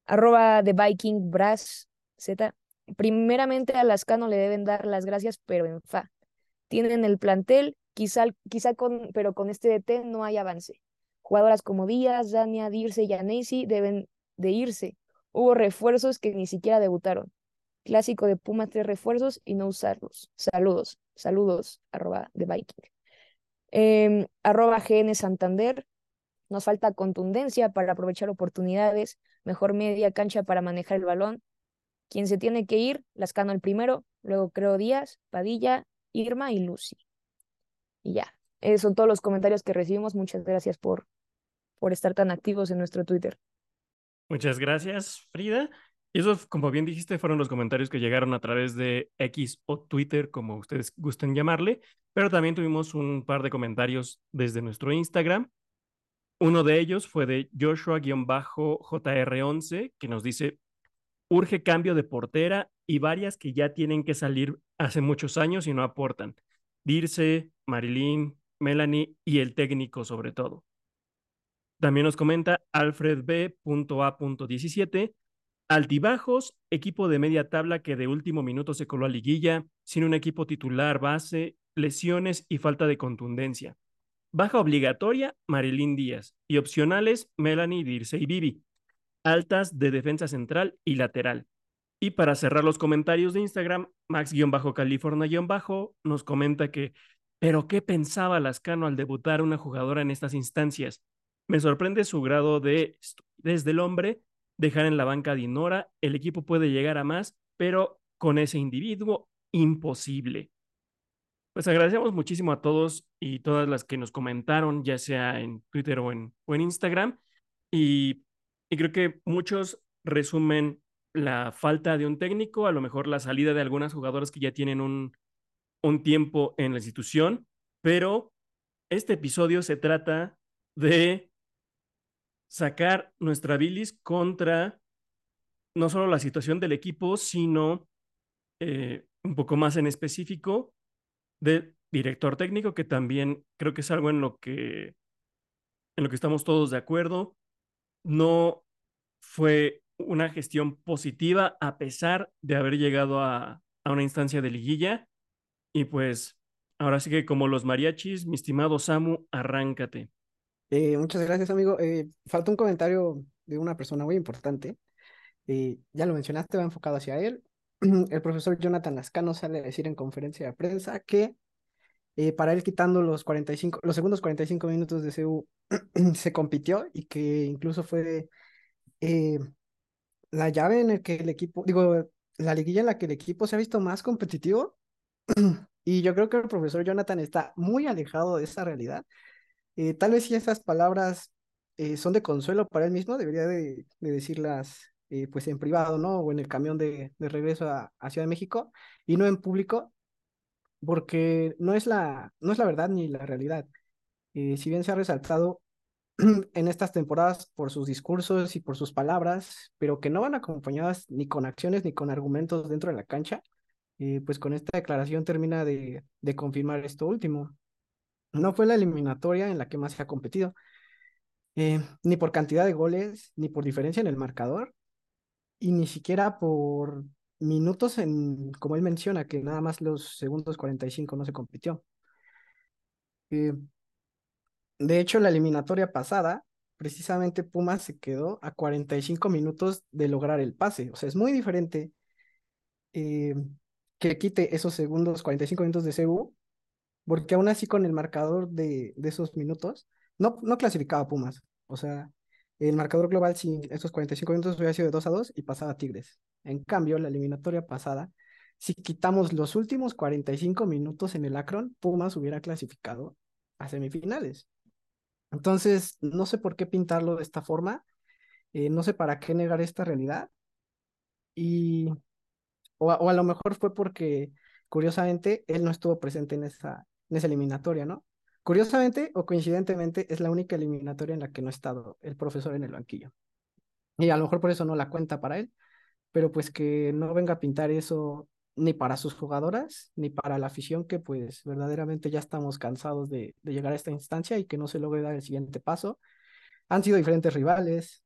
Arroba The Viking Brass Z. Primeramente a Lascano le deben dar las gracias, pero en fa. Tienen el plantel, quizá, quizá con, pero con este DT no hay avance. Jugadoras como Díaz, Dania, Dirce y Anesi deben de irse. Hubo refuerzos que ni siquiera debutaron. Clásico de Puma, tres refuerzos y no usarlos. Saludos, saludos, arroba de Viking. Em, arroba GN Santander. Nos falta contundencia para aprovechar oportunidades, mejor media cancha para manejar el balón, quien se tiene que ir, Lascano el primero, luego creo Díaz, Padilla, Irma y Lucy. Y ya, esos son todos los comentarios que recibimos. Muchas gracias por, por estar tan activos en nuestro Twitter. Muchas gracias, Frida. Y esos, como bien dijiste, fueron los comentarios que llegaron a través de X o Twitter, como ustedes gusten llamarle, pero también tuvimos un par de comentarios desde nuestro Instagram. Uno de ellos fue de Joshua-JR11, que nos dice, urge cambio de portera y varias que ya tienen que salir hace muchos años y no aportan. Dirce, Marilyn, Melanie y el técnico sobre todo. También nos comenta Alfred B.A.17. Altibajos, equipo de media tabla que de último minuto se coló a liguilla, sin un equipo titular base lesiones y falta de contundencia. Baja obligatoria, Marilyn Díaz. Y opcionales, Melanie Dirce y Vivi. Altas de defensa central y lateral. Y para cerrar los comentarios de Instagram, Max-California- nos comenta que, pero ¿qué pensaba Lascano al debutar una jugadora en estas instancias? Me sorprende su grado de estupidez del hombre, dejar en la banca a Dinora, el equipo puede llegar a más, pero con ese individuo, imposible. Pues agradecemos muchísimo a todos y todas las que nos comentaron, ya sea en Twitter o en, o en Instagram. Y, y creo que muchos resumen la falta de un técnico, a lo mejor la salida de algunas jugadoras que ya tienen un, un tiempo en la institución, pero este episodio se trata de sacar nuestra bilis contra no solo la situación del equipo, sino eh, un poco más en específico de director técnico, que también creo que es algo en lo que, en lo que estamos todos de acuerdo. No fue una gestión positiva a pesar de haber llegado a, a una instancia de liguilla. Y pues ahora sí que como los mariachis, mi estimado Samu, arráncate. Eh, muchas gracias, amigo. Eh, falta un comentario de una persona muy importante. Eh, ya lo mencionaste, va enfocado hacia él. El profesor Jonathan Lascano sale a decir en conferencia de prensa que eh, para él quitando los 45, los segundos 45 minutos de CU se compitió y que incluso fue eh, la llave en el que el equipo, digo, la liguilla en la que el equipo se ha visto más competitivo. y yo creo que el profesor Jonathan está muy alejado de esa realidad. Eh, tal vez si esas palabras son de consuelo para él mismo, debería de, de decirlas pues en privado, ¿no? O en el camión de, de regreso a, a, Ciudad de México y no en público, porque no es la, no es la verdad ni la realidad. Eh, si bien se ha resaltado en estas temporadas por sus discursos y por sus palabras, pero que no van acompañadas ni con acciones ni con argumentos dentro de la cancha, eh, pues con esta declaración termina de, de confirmar esto último. No fue la eliminatoria en la que más se ha competido, eh, ni por cantidad de goles, ni por diferencia en el marcador, y ni siquiera por minutos en, como él menciona, que nada más los segundos 45 no se compitió. Eh, de hecho, la eliminatoria pasada, precisamente Pumas se quedó a 45 minutos de lograr el pase. O sea, es muy diferente eh, que quite esos segundos, 45 minutos de CU, porque aún así con el marcador de, esos minutos, no, clasificaba Pumas. O sea, el marcador global sin estos 45 minutos hubiera sido de 2 a 2 y pasaba a Tigres. En cambio, la eliminatoria pasada, si quitamos los últimos 45 minutos en el Akron, Pumas hubiera clasificado a semifinales. Entonces, no sé por qué pintarlo de esta forma, eh, no sé para qué negar esta realidad. Y, o, o, a lo mejor fue porque, curiosamente, él no estuvo presente en esa, en esa eliminatoria, ¿no? Curiosamente o coincidentemente, es la única eliminatoria en la que no ha estado el profesor en el banquillo. Y a lo mejor por eso no la cuenta para él, pero pues que no venga a pintar eso ni para sus jugadoras, ni para la afición, que pues verdaderamente ya estamos cansados de, de llegar a esta instancia y que no se logre dar el siguiente paso. Han sido diferentes rivales,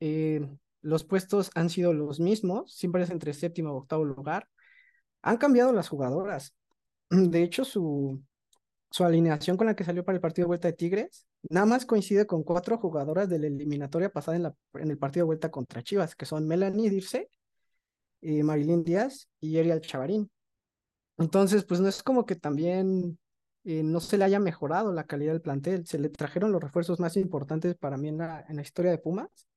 eh, los puestos han sido los mismos, siempre es entre séptimo o octavo lugar. Han cambiado las jugadoras. De hecho, su, su alineación con la que salió para el partido de vuelta de Tigres, nada más coincide con cuatro jugadoras de la eliminatoria pasada en, la, en el partido de vuelta contra Chivas, que son Melanie Dirce, eh, Marilyn Díaz y Ariel Chavarín. Entonces, pues no es como que también eh, no se le haya mejorado la calidad del plantel, se le trajeron los refuerzos más importantes para mí en la, historia de Pumas,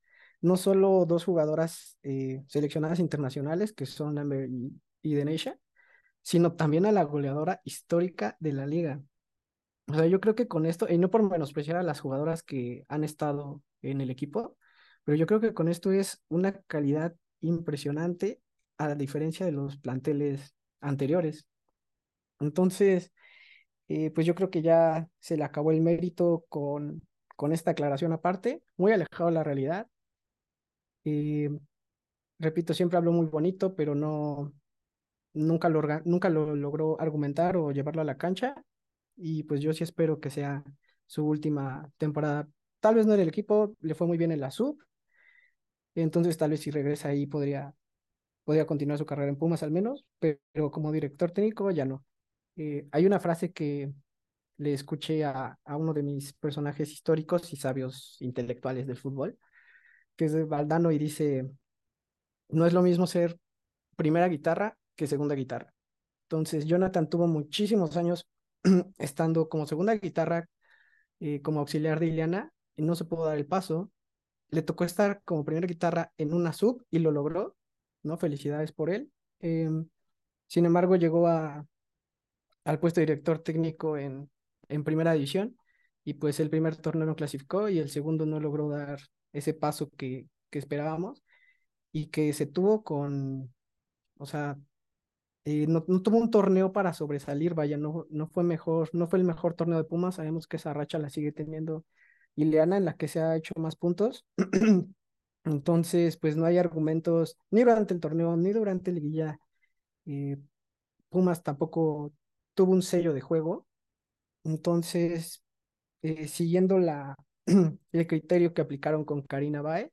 no solo dos jugadoras eh, seleccionadas internacionales, que son Amber y, y sino también a la goleadora histórica de la liga, o sea, yo creo que con esto, y no por menospreciar a las jugadoras que han estado en el equipo, pero yo creo que con esto es una calidad impresionante a diferencia de los planteles anteriores. Entonces, eh, pues yo creo que ya se le acabó el mérito con, con esta aclaración aparte, muy alejado de la realidad. Eh, repito, siempre hablo muy bonito, pero no, nunca lo, nunca lo logró argumentar o llevarlo a la cancha y pues yo sí espero que sea su última temporada. Tal vez no en el equipo, le fue muy bien en la sub, entonces tal vez si regresa ahí podría, podría continuar su carrera en Pumas al menos, pero como director técnico ya no. Eh, hay una frase que le escuché a, a, uno de mis personajes históricos y sabios intelectuales del fútbol, que es de Valdano y dice, no es lo mismo ser primera guitarra que segunda guitarra. Entonces, Jonathan tuvo muchísimos años estando como segunda guitarra, eh, como auxiliar de Ileana, y no se pudo dar el paso. Le tocó estar como primera guitarra en una sub y lo logró, ¿no? Felicidades por él. Eh, sin embargo, llegó a, al puesto de director técnico en, en primera división y pues el primer torneo no clasificó y el segundo no logró dar ese paso que, que esperábamos y que se tuvo con, o sea, eh, no, no, tuvo un torneo para sobresalir, vaya, no, no fue mejor, no fue el mejor torneo de Pumas, sabemos que esa racha la sigue teniendo Ileana en la que se ha hecho más puntos. Entonces, pues no hay argumentos ni durante el torneo ni durante el Liguilla. Eh, Pumas tampoco tuvo un sello de juego. Entonces, eh, siguiendo la, el criterio que aplicaron con Karina Báez,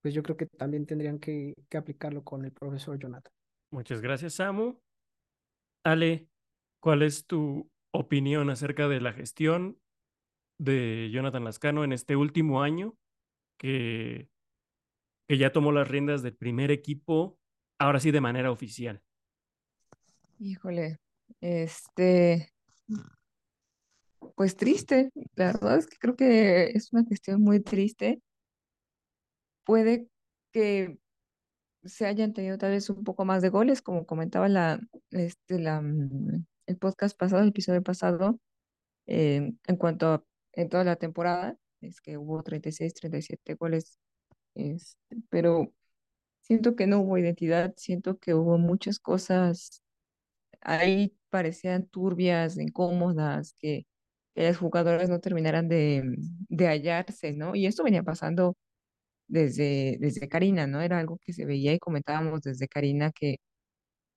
pues yo creo que también tendrían que, que aplicarlo con el profesor Jonathan. Muchas gracias, Samu. Ale, ¿cuál es tu opinión acerca de la gestión de Jonathan Lascano en este último año que, que ya tomó las riendas del primer equipo, ahora sí de manera oficial? Híjole, este, pues triste, la verdad es que creo que es una cuestión muy triste. Puede que se hayan tenido tal vez un poco más de goles, como comentaba la, este, la, mm, el podcast pasado, el episodio pasado, eh, en cuanto a en toda la temporada, es que hubo 36, 37 goles, este, pero siento que no hubo identidad, siento que hubo muchas cosas ahí parecían turbias, incómodas, que, las jugadoras no terminaran de, de hallarse, ¿no? Y esto venía pasando desde, desde Karina, ¿no? Era algo que se veía y comentábamos desde Karina que,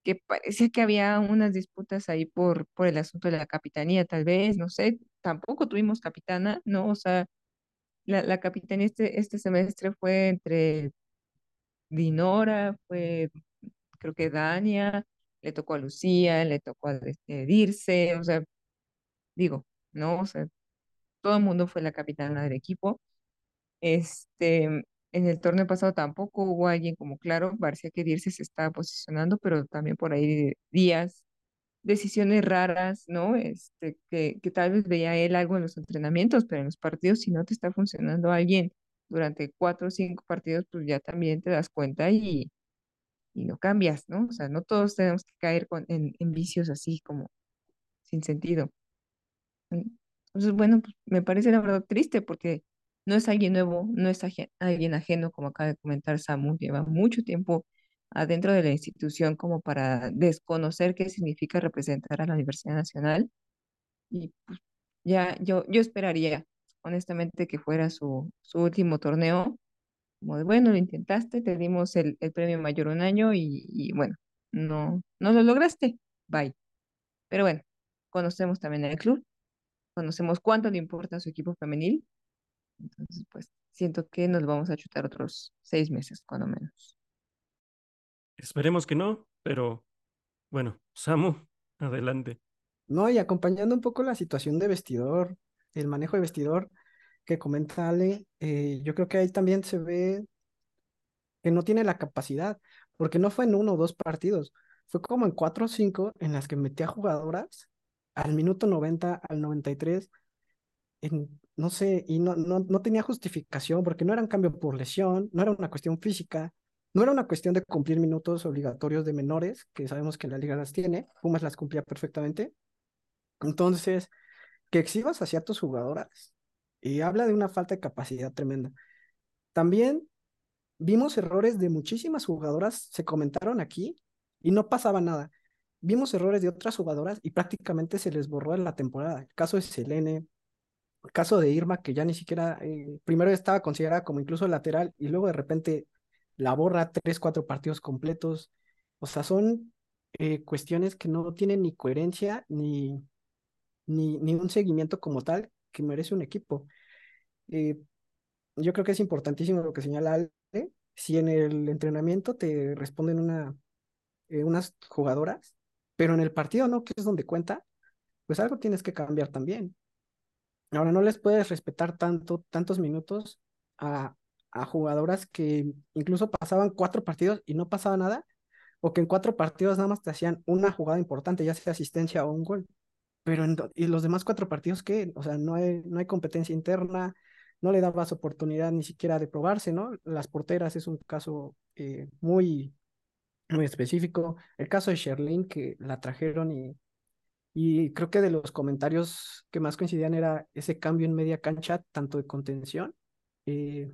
que parecía que había unas disputas ahí por, por el asunto de la capitanía, tal vez, no sé, tampoco tuvimos capitana, ¿no? O sea, la, la capitanía este, este semestre fue entre Dinora, fue creo que Dania, le tocó a Lucía, le tocó a despedirse, o sea, digo, ¿no? O sea, todo el mundo fue la capitana del equipo. Este, en el torneo pasado tampoco hubo alguien como claro, parecía que Dirce se estaba posicionando, pero también por ahí días, decisiones raras, ¿no? Este, que, que tal vez veía él algo en los entrenamientos, pero en los partidos, si no te está funcionando alguien durante cuatro o cinco partidos, pues ya también te das cuenta y, y no cambias, ¿no? O sea, no todos tenemos que caer con, en, en vicios así como sin sentido. Entonces, bueno, pues me parece la verdad triste porque no es alguien nuevo, no es alguien ajeno, como acaba de comentar Samu, lleva mucho tiempo adentro de la institución como para desconocer qué significa representar a la Universidad Nacional. Y pues ya yo, yo esperaría, honestamente, que fuera su, su último torneo como de, bueno, lo intentaste, te dimos el, el premio mayor un año y, y, bueno, no, no lo lograste, bye. Pero bueno, conocemos también el club, conocemos cuánto le importa a su equipo femenil, entonces pues siento que nos vamos a chutar otros seis meses, cuando menos. Esperemos que no, pero bueno, Samu, adelante. No, y acompañando un poco la situación de vestidor, el manejo de vestidor, que comenta Ale, eh, yo creo que ahí también se ve que no tiene la capacidad, porque no fue en uno o dos partidos, fue como en cuatro o cinco en las que metía jugadoras al minuto 90, al 93, en, no sé, y no, no, no tenía justificación, porque no era un cambio por lesión, no era una cuestión física, no era una cuestión de cumplir minutos obligatorios de menores, que sabemos que la liga las tiene, Pumas las cumplía perfectamente. Entonces, que exhibas a ciertas jugadoras y habla de una falta de capacidad tremenda. También vimos errores de muchísimas jugadoras, se comentaron aquí, y no pasaba nada. Vimos errores de otras jugadoras y prácticamente se les borró en la temporada. El caso de Selene, el caso de Irma, que ya ni siquiera, eh, primero estaba considerada como incluso lateral y luego de repente la borra tres, cuatro partidos completos. O sea, son eh, cuestiones que no tienen ni coherencia ni, ni, ni un seguimiento como tal que merece un equipo. Eh, yo creo que es importantísimo lo que señala Ale. Si en el entrenamiento te responden una, eh, unas jugadoras, pero en el partido no, que es donde cuenta, pues algo tienes que cambiar también. Ahora no les puedes respetar tanto, tantos minutos a, a jugadoras que incluso pasaban cuatro partidos y no pasaba nada, o que en cuatro partidos nada más te hacían una jugada importante, ya sea asistencia o un gol. Pero en, y los demás cuatro partidos, ¿qué? O sea, no hay, no hay competencia interna, no le dabas oportunidad ni siquiera de probarse, ¿no? Las porteras es un caso eh, muy, muy específico. El caso de Sherlyn, que la trajeron y, y creo que de los comentarios que más coincidían era ese cambio en media cancha, tanto de contención eh,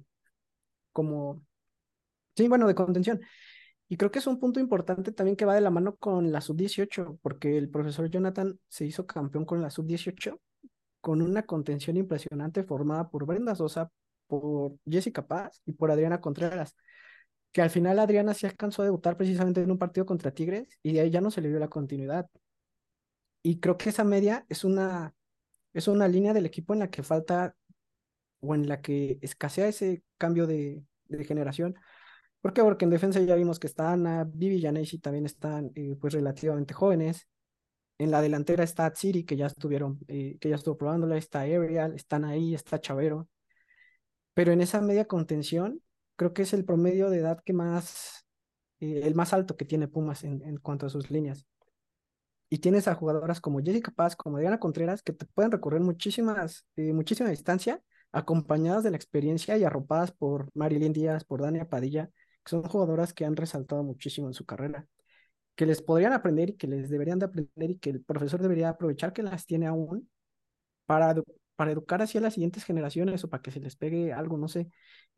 como, sí, bueno, de contención. Y creo que es un punto importante también que va de la mano con la sub-18, porque el profesor Jonathan se hizo campeón con la sub-18 con una contención impresionante formada por Brenda Sosa, por Jessica Paz y por Adriana Contreras, que al final Adriana sí alcanzó a debutar precisamente en un partido contra Tigres y de ahí ya no se le dio la continuidad. Y creo que esa media es una, es una línea del equipo en la que falta o en la que escasea ese cambio de, de generación. ¿Por qué? Porque en defensa ya vimos que está Ana, Vivi y Yanesi también están eh, pues relativamente jóvenes. En la delantera está Tsiri, que ya estuvieron, eh, que ya estuvo probándola, está Ariel, están ahí, está Chavero. Pero en esa media contención, creo que es el promedio de edad que más, eh, el más alto que tiene Pumas en, en, cuanto a sus líneas. Y tienes a jugadoras como Jessica Paz, como Diana Contreras, que te pueden recorrer muchísimas, eh, muchísima distancia, acompañadas de la experiencia y arropadas por Marilyn Díaz, por Dania Padilla, que son jugadoras que han resaltado muchísimo en su carrera que les podrían aprender y que les deberían de aprender y que el profesor debería aprovechar que las tiene aún para, para educar hacia las siguientes generaciones o para que se les pegue algo, no sé.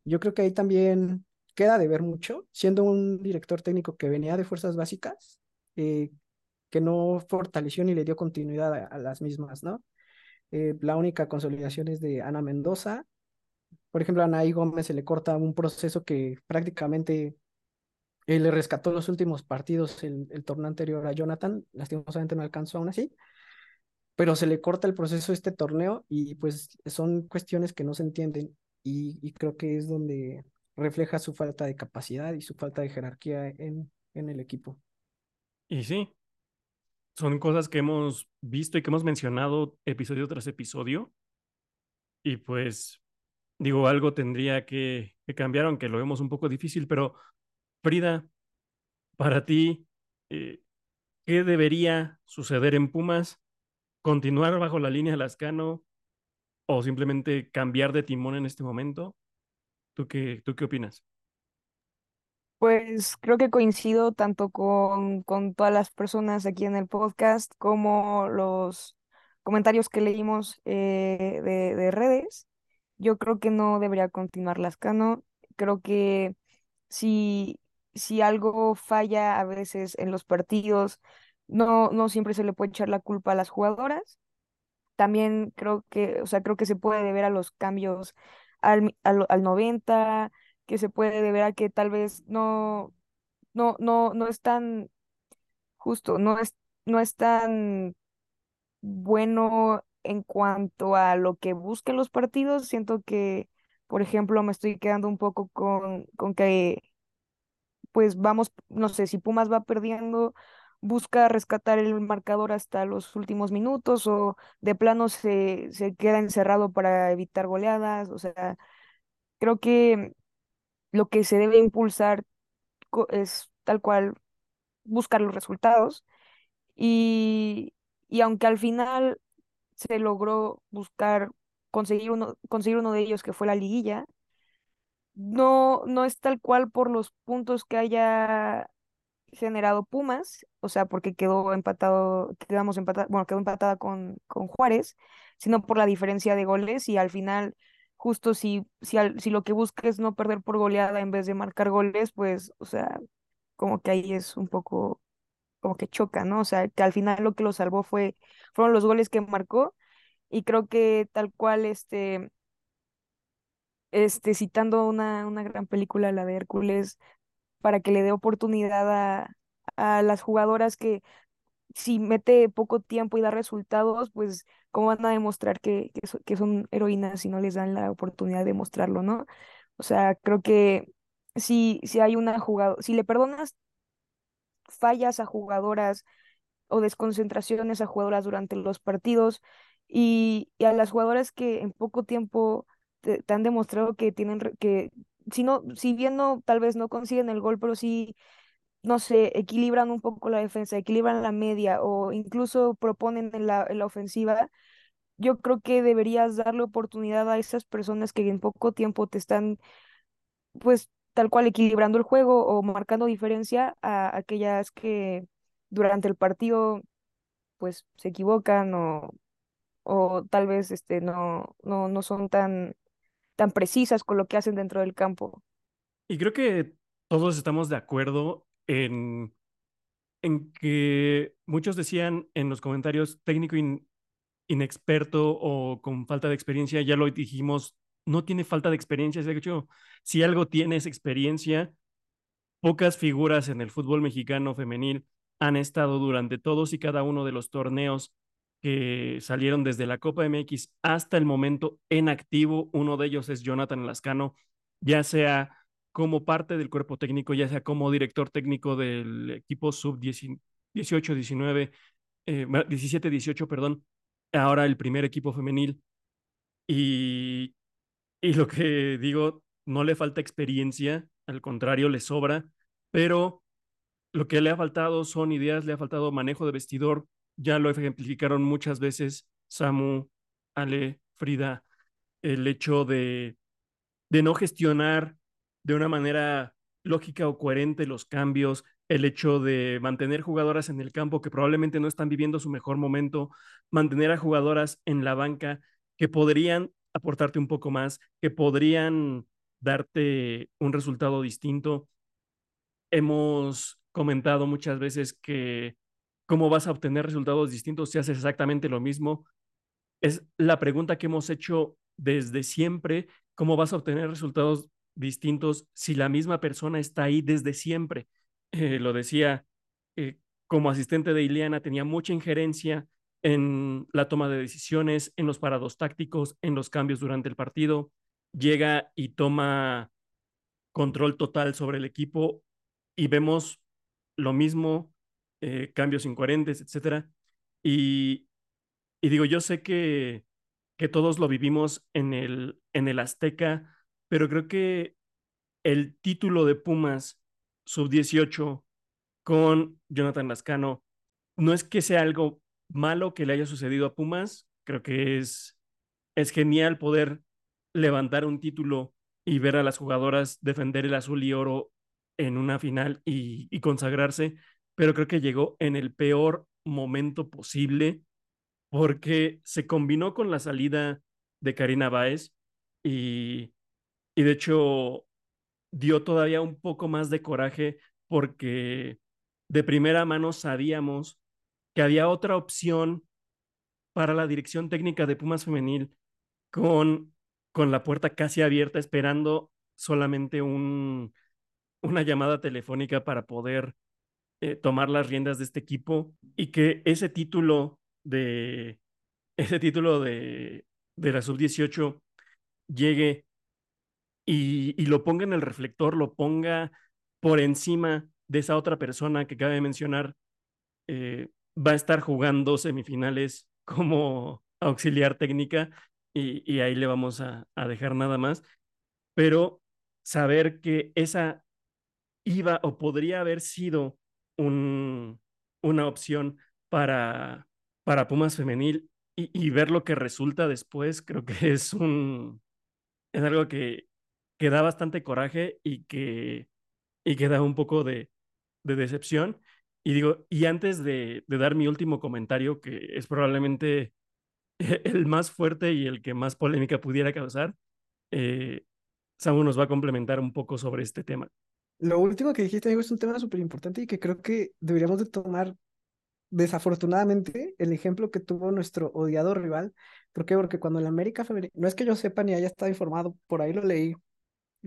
Yo creo que ahí también queda de ver mucho, siendo un director técnico que venía de fuerzas básicas, eh, que no fortaleció ni le dio continuidad a, a las mismas, ¿no? Eh, la única consolidación es de Ana Mendoza. Por ejemplo, a Anaí Gómez se le corta un proceso que prácticamente él le rescató los últimos partidos el, el, torneo anterior a Jonathan, lastimosamente no alcanzó aún así, pero se le corta el proceso a este torneo y pues son cuestiones que no se entienden y, y creo que es donde refleja su falta de capacidad y su falta de jerarquía en, en el equipo. Y sí, son cosas que hemos visto y que hemos mencionado episodio tras episodio. Y pues, digo, algo tendría que, que cambiar, aunque lo vemos un poco difícil, pero Frida, para ti, eh, ¿qué debería suceder en Pumas? ¿Continuar bajo la línea de Lascano o simplemente cambiar de timón en este momento? ¿Tú qué, tú qué opinas? Pues creo que coincido tanto con, con todas las personas aquí en el podcast como los comentarios que leímos eh, de, de redes. Yo creo que no debería continuar Lascano. Creo que si si algo falla a veces en los partidos, no, no siempre se le puede echar la culpa a las jugadoras. También creo que, o sea, creo que se puede deber a los cambios al, al, al 90, que se puede deber a que tal vez no, no, no, no es tan justo, no es, no es tan bueno en cuanto a lo que busquen los partidos. Siento que, por ejemplo, me estoy quedando un poco con, con que pues vamos, no sé, si Pumas va perdiendo, busca rescatar el marcador hasta los últimos minutos o de plano se, se queda encerrado para evitar goleadas. O sea, creo que lo que se debe impulsar es tal cual buscar los resultados. Y, y aunque al final se logró buscar conseguir uno, conseguir uno de ellos que fue la liguilla, no, no es tal cual por los puntos que haya generado Pumas, o sea, porque quedó empatado, quedamos empatados, bueno, quedó empatada con, con Juárez, sino por la diferencia de goles y al final, justo si, si, si lo que busca es no perder por goleada en vez de marcar goles, pues, o sea, como que ahí es un poco, como que choca, ¿no? O sea, que al final lo que lo salvó fue, fueron los goles que marcó y creo que tal cual, este, este, citando una, una gran película, la de Hércules, para que le dé oportunidad a, a las jugadoras que si mete poco tiempo y da resultados, pues cómo van a demostrar que, que, son heroínas si no les dan la oportunidad de mostrarlo, ¿no? O sea, creo que si, si hay una jugadora, si le perdonas fallas a jugadoras o desconcentraciones a jugadoras durante los partidos y, y a las jugadoras que en poco tiempo te, te han demostrado que tienen, que si no, si bien no, tal vez no consiguen el gol, pero sí, no sé, equilibran un poco la defensa, equilibran la media o incluso proponen en la, en la ofensiva, yo creo que deberías darle oportunidad a esas personas que en poco tiempo te están, pues, tal cual equilibrando el juego o marcando diferencia a aquellas que durante el partido, pues, se equivocan o, o tal vez este, no, no, no son tan, tan precisas con lo que hacen dentro del campo. Y creo que todos estamos de acuerdo en, en que muchos decían en los comentarios técnico in- inexperto o con falta de experiencia, ya lo dijimos, no tiene falta de experiencia, de hecho, si algo tiene es experiencia, pocas figuras en el fútbol mexicano femenil han estado durante todos y cada uno de los torneos que salieron desde la Copa MX hasta el momento en activo. Uno de ellos es Jonathan Lascano, ya sea como parte del cuerpo técnico, ya sea como director técnico del equipo sub 18, 19, eh, 17, 18, perdón, ahora el primer equipo femenil. Y, y lo que digo, no le falta experiencia, al contrario, le sobra, pero lo que le ha faltado son ideas, le ha faltado manejo de vestidor, ya lo ejemplificaron muchas veces Samu, Ale, Frida, el hecho de, de no gestionar de una manera lógica o coherente los cambios, el hecho de mantener jugadoras en el campo que probablemente no están viviendo su mejor momento, mantener a jugadoras en la banca que podrían aportarte un poco más, que podrían darte un resultado distinto. Hemos comentado muchas veces que cómo vas a obtener resultados distintos si haces exactamente lo mismo. Es la pregunta que hemos hecho desde siempre, cómo vas a obtener resultados distintos si la misma persona está ahí desde siempre. Eh, lo decía, eh, como asistente de Ileana tenía mucha injerencia en la toma de decisiones, en los parados tácticos, en los cambios durante el partido. Llega y toma control total sobre el equipo y vemos lo mismo, eh, cambios incoherentes, etcétera. Y, y digo, yo sé que, que todos lo vivimos en el, en el Azteca, pero creo que el título de Pumas sub-18 con Jonathan Lascano no es que sea algo malo que le haya sucedido a Pumas, creo que es, es genial poder levantar un título y ver a las jugadoras defender el azul y oro en una final y, y consagrarse, pero creo que llegó en el peor momento posible porque se combinó con la salida de Karina Báez y, y de hecho dio todavía un poco más de coraje porque de primera mano sabíamos que había otra opción para la dirección técnica de Pumas Femenil con, con la puerta casi abierta, esperando solamente un, una llamada telefónica para poder eh, tomar las riendas de este equipo y que ese título de ese título de, de la sub-18 llegue y, y, lo ponga en el reflector, lo ponga por encima de esa otra persona que cabe mencionar, eh, va a estar jugando semifinales como auxiliar técnica y, y ahí le vamos a, a, dejar nada más. Pero saber que esa iba o podría haber sido un, una opción para, para Pumas femenil y, y, ver lo que resulta después, creo que es un es algo que, que da bastante coraje y que, y que da un poco de, de decepción. Y digo, y antes de, dar mi último comentario, que es probablemente el más fuerte y el que más polémica pudiera causar, eh, nos va a complementar un poco sobre este tema. Lo último que dijiste, amigo, es un tema súper importante y que creo que deberíamos de tomar desafortunadamente el ejemplo que tuvo nuestro odiado rival. ¿Por qué? Porque cuando el América Femenil, no es que yo sepa ni haya estado informado, por ahí lo leí,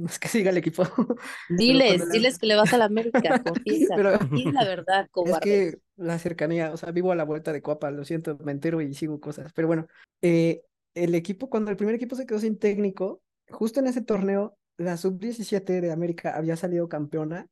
es que siga el equipo. Diles, la... diles que le vas a la América, confiesa, Pero... es la verdad, cobarde. Es que la cercanía, o sea, vivo a la vuelta de Coapa, lo siento, me entero y sigo cosas. Pero bueno, eh, el equipo, cuando el primer equipo se quedó sin técnico, justo en ese torneo, la sub-17 de América había salido campeona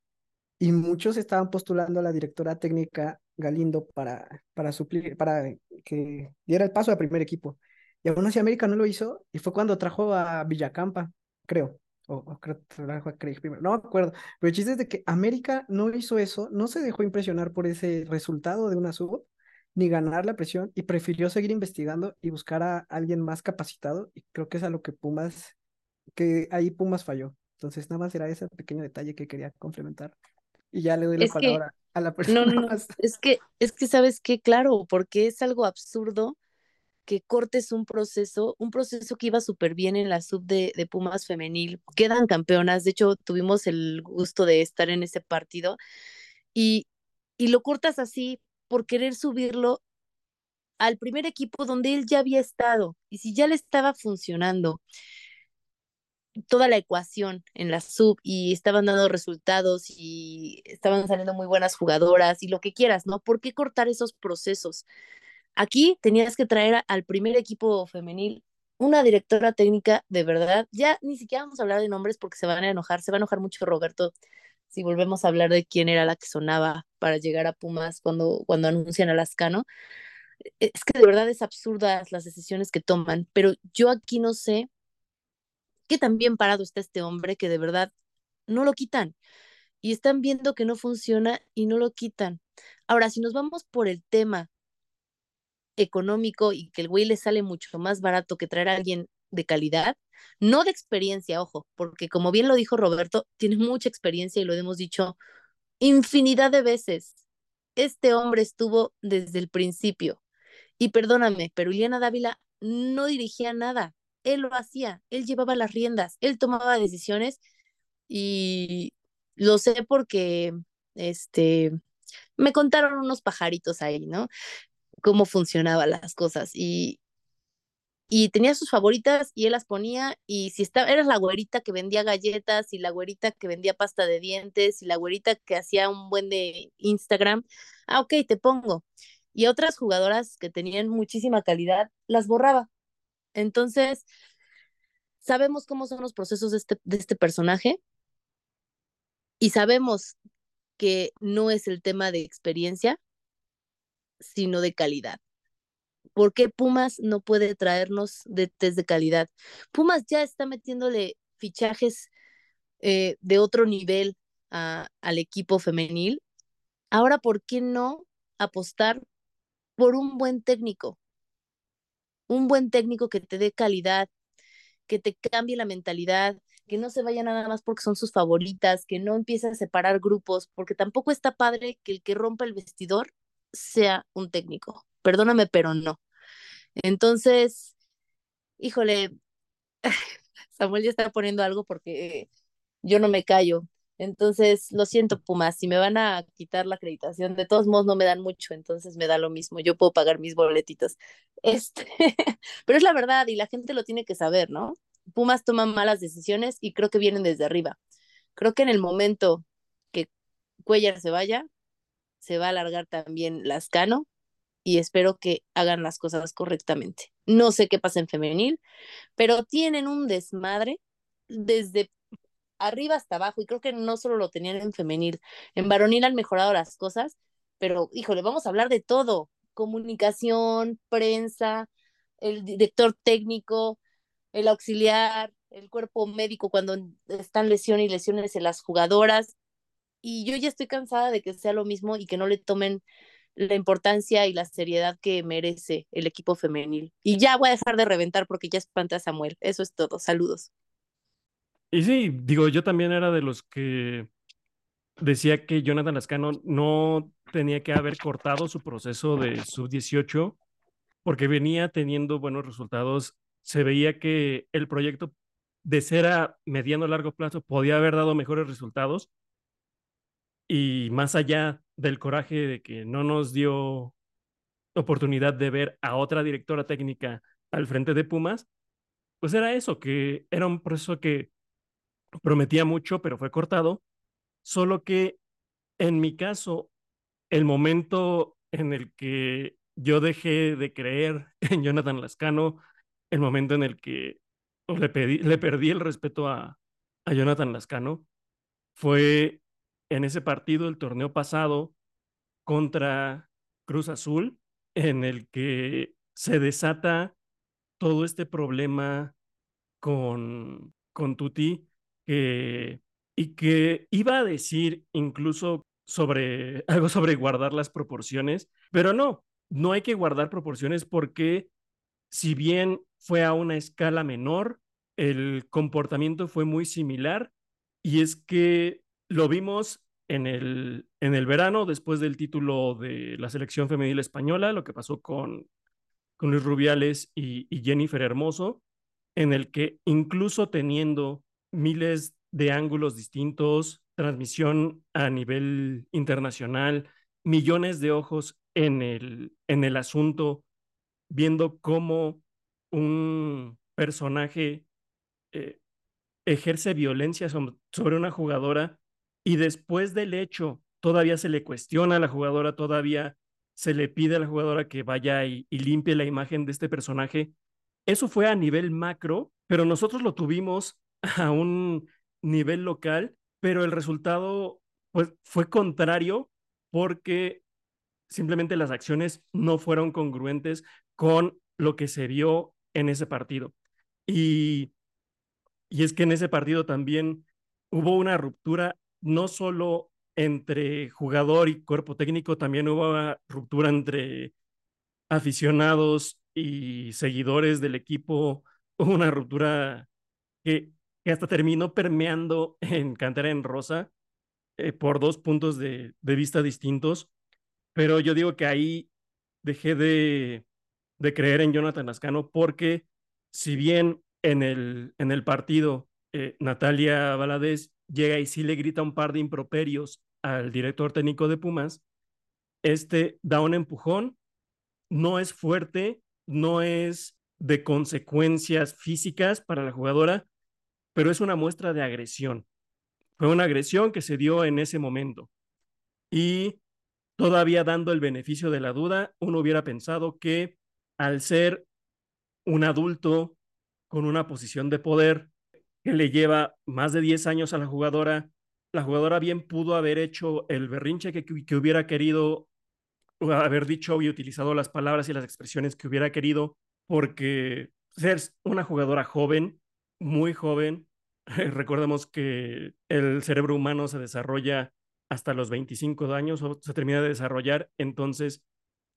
y muchos estaban postulando a la directora técnica Galindo para, para suplir, para que diera el paso al primer equipo. Y aún así América no lo hizo y fue cuando trajo a Villacampa, creo. O, creo que a Craig primero, no me acuerdo. Pero el chiste es de que América no hizo eso, no se dejó impresionar por ese resultado de una sub, ni ganar la presión, y prefirió seguir investigando y buscar a alguien más capacitado. Y creo que es a lo que Pumas, que ahí Pumas falló. Entonces, nada más era ese pequeño detalle que quería complementar. Y ya le doy la palabra a la persona. No, no, es que, es que sabes que, claro, porque es algo absurdo que cortes un proceso, un proceso que iba súper bien en la sub de, de, Pumas femenil, quedan campeonas, de hecho tuvimos el gusto de estar en ese partido y, y lo cortas así por querer subirlo al primer equipo donde él ya había estado y si ya le estaba funcionando toda la ecuación en la sub y estaban dando resultados y estaban saliendo muy buenas jugadoras y lo que quieras, ¿no? ¿Por qué cortar esos procesos? Aquí tenías que traer al primer equipo femenil una directora técnica de verdad. Ya ni siquiera vamos a hablar de nombres porque se van a enojar, se va a enojar mucho Roberto si volvemos a hablar de quién era la que sonaba para llegar a Pumas cuando, cuando anuncian a Lascano. E, es que de verdad es absurdas las decisiones que toman, pero yo aquí no sé qué tan bien parado está este hombre que de verdad no lo quitan y están viendo que no funciona y no lo quitan. Ahora, si nos vamos por el tema económico y que el güey le sale mucho más barato que traer a alguien de calidad, no de experiencia, ojo, porque como bien lo dijo Roberto, tiene mucha experiencia y lo hemos dicho infinidad de veces. Este hombre estuvo desde el principio. Y perdóname, pero Iliana Dávila no dirigía nada él lo hacía, él llevaba las riendas, él tomaba decisiones y lo sé porque este me contaron unos pajaritos ahí, ¿no? Cómo funcionaban las cosas y y tenía sus favoritas y él las ponía y si estaba eras la güerita que vendía galletas y la güerita que vendía pasta de dientes y la güerita que hacía un buen de Instagram, ah, ok, te pongo. Y otras jugadoras que tenían muchísima calidad, las borraba entonces, sabemos cómo son los procesos de este, de este personaje y sabemos que no es el tema de experiencia, sino de calidad. ¿Por qué Pumas no puede traernos de test de calidad? Pumas ya está metiéndole fichajes eh, de otro nivel al equipo femenil. Ahora, ¿por qué no apostar por un buen técnico? un buen técnico que te dé calidad, que te cambie la mentalidad, que no se vaya nada más porque son sus favoritas, que no empiece a separar grupos, porque tampoco está padre que el que rompa el vestidor sea un técnico. Perdóname, pero no. Entonces, híjole, Samuel ya está poniendo algo porque yo no me callo. Entonces, lo siento, Pumas, si me van a quitar la acreditación, de todos modos no me dan mucho, entonces me da lo mismo, yo puedo pagar mis boletitos. Este, pero es la verdad y la gente lo tiene que saber, ¿no? Pumas toman malas decisiones y creo que vienen desde arriba. Creo que en el momento que Cuellar se vaya, se va a alargar también Lascano y espero que hagan las cosas correctamente. No sé qué pasa en femenil, pero tienen un desmadre desde arriba hasta abajo, y creo que no solo lo tenían en femenil, en varonil han mejorado las cosas, pero híjole, vamos a hablar de todo, comunicación, prensa, el director técnico, el auxiliar, el cuerpo médico cuando están lesiones y lesiones en las jugadoras, y yo ya estoy cansada de que sea lo mismo y que no le tomen la importancia y la seriedad que merece el equipo femenil. Y ya voy a dejar de reventar porque ya espanta a Samuel. Eso es todo. Saludos. Y sí, digo, yo también era de los que decía que Jonathan Lascano no tenía que haber cortado su proceso de sub-18 porque venía teniendo buenos resultados. Se veía que el proyecto de ser a mediano largo plazo podía haber dado mejores resultados. Y más allá del coraje de que no nos dio oportunidad de ver a otra directora técnica al frente de Pumas, pues era eso, que era un proceso que prometía mucho, pero fue cortado. Solo que en mi caso, el momento en el que yo dejé de creer en Jonathan Lascano, el momento en el que le, pedí, le perdí el respeto a, a Jonathan Lascano, fue en ese partido, el torneo pasado, contra Cruz Azul, en el que se desata todo este problema con, con Tuti, que, y que iba a decir incluso sobre algo sobre guardar las proporciones, pero no, no hay que guardar proporciones porque si bien fue a una escala menor, el comportamiento fue muy similar y es que lo vimos en el, en el verano después del título de la selección femenil española, lo que pasó con, con Luis Rubiales y, Jennifer Hermoso, en el que incluso teniendo miles de ángulos distintos, transmisión a nivel internacional, millones de ojos en el, en el asunto, viendo cómo un personaje eh, ejerce violencia sobre una jugadora y después del hecho todavía se le cuestiona a la jugadora, todavía se le pide a la jugadora que vaya y, limpie la imagen de este personaje. Eso fue a nivel macro, pero nosotros lo tuvimos a un nivel local, pero el resultado pues, fue contrario porque simplemente las acciones no fueron congruentes con lo que se vio en ese partido. Y, y es que en ese partido también hubo una ruptura no solo entre jugador y cuerpo técnico, también hubo ruptura entre aficionados y seguidores del equipo, hubo una ruptura que, que hasta terminó permeando en Cantera en Rosa eh, por dos puntos de, vista distintos, pero yo digo que ahí dejé de, de creer en Jonathan Lascano porque si bien en el, en el partido eh, Natalia Valadez llega y sí le grita un par de improperios al director técnico de Pumas, este da un empujón, no es fuerte, no es de consecuencias físicas para la jugadora, pero es una muestra de agresión. Fue una agresión que se dio en ese momento. Y todavía dando el beneficio de la duda, uno hubiera pensado que al ser un adulto con una posición de poder que le lleva más de 10 años a la jugadora, la jugadora bien pudo haber hecho el berrinche que, que hubiera querido, haber dicho y utilizado las palabras y las expresiones que hubiera querido, porque ser una jugadora joven, muy joven, recordemos que el cerebro humano se desarrolla hasta los 25 años o se termina de desarrollar, entonces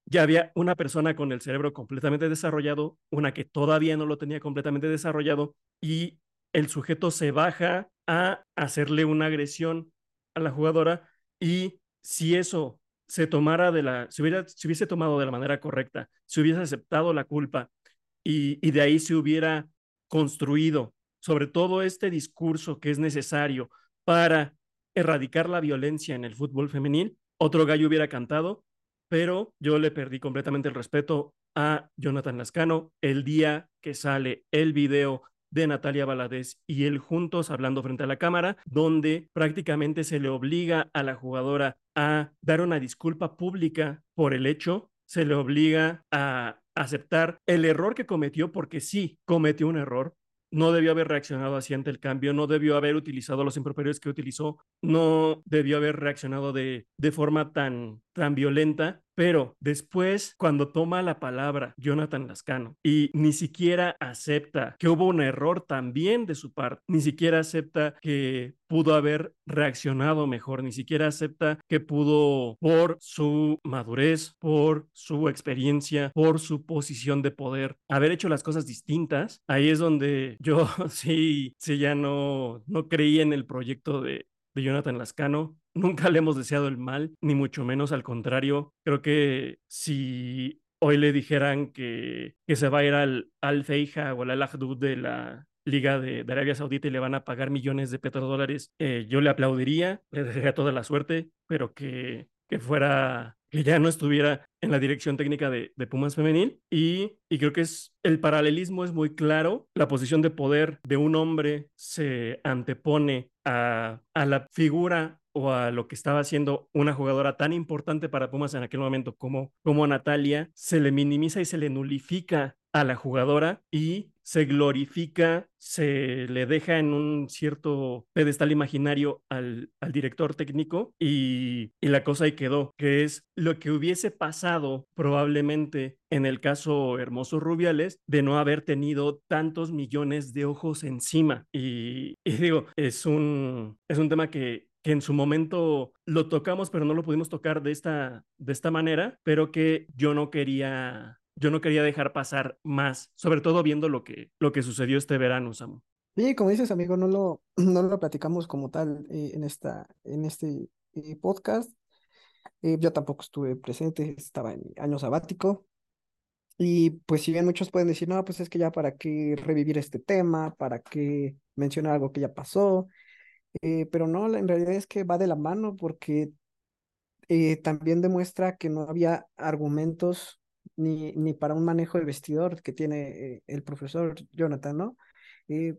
ya había una persona con el cerebro completamente desarrollado, una que todavía no lo tenía completamente desarrollado y el sujeto se baja a hacerle una agresión a la jugadora y si eso se tomara de la, si, hubiera, si hubiese tomado de la manera correcta, si hubiese aceptado la culpa y, y de ahí se hubiera construido sobre todo este discurso que es necesario para erradicar la violencia en el fútbol femenil, otro gallo hubiera cantado, pero yo le perdí completamente el respeto a Jonathan Lascano el día que sale el video de Natalia Valadez y él juntos hablando frente a la cámara, donde prácticamente se le obliga a la jugadora a dar una disculpa pública por el hecho, se le obliga a aceptar el error que cometió, porque sí cometió un error, no debió haber reaccionado así ante el cambio, no debió haber utilizado los improperios que utilizó, no debió haber reaccionado de, de forma tan, tan violenta, pero después, cuando toma la palabra Jonathan Lascano y ni siquiera acepta que hubo un error también de su parte, ni siquiera acepta que pudo haber reaccionado mejor, ni siquiera acepta que pudo, por su madurez, por su experiencia, por su posición de poder, haber hecho las cosas distintas, ahí es donde yo sí, sí ya no, no creí en el proyecto de, de Jonathan Lascano. Nunca le hemos deseado el mal, ni mucho menos al contrario. Creo que si hoy le dijeran que, se va a ir al Al Feija o al Al Ahdud de la Liga de, de, Arabia Saudita y le van a pagar millones de petrodólares, eh, yo le aplaudiría, le desearía toda la suerte, pero que, que fuera que ya no estuviera en la dirección técnica de, de Pumas Femenil y, y, creo que es el paralelismo es muy claro, la posición de poder de un hombre se antepone a, a la figura o a lo que estaba haciendo una jugadora tan importante para Pumas en aquel momento como, como Natalia, se le minimiza y se le nulifica a la jugadora y se glorifica, se le deja en un cierto pedestal imaginario al, al director técnico y, y, la cosa ahí quedó, que es lo que hubiese pasado probablemente en el caso Hermoso Rubiales de no haber tenido tantos millones de ojos encima. Y, y digo, es un, es un tema que, en su momento lo tocamos, pero no lo pudimos tocar de esta, de esta manera, pero que yo no quería yo no quería dejar pasar más, sobre todo viendo lo que, lo que sucedió este verano, Samu. Sí, como dices, amigo, no lo, no lo platicamos como tal eh, en, esta, en este eh, podcast. Eh, yo tampoco estuve presente, estaba en año sabático. Y pues si bien muchos pueden decir, no, pues es que ya para qué revivir este tema, para qué mencionar algo que ya pasó, pero no, en realidad es que va de la mano porque también demuestra que no había argumentos ni, ni para un manejo de vestidor que tiene eh, el profesor Jonathan, ¿no? Eh,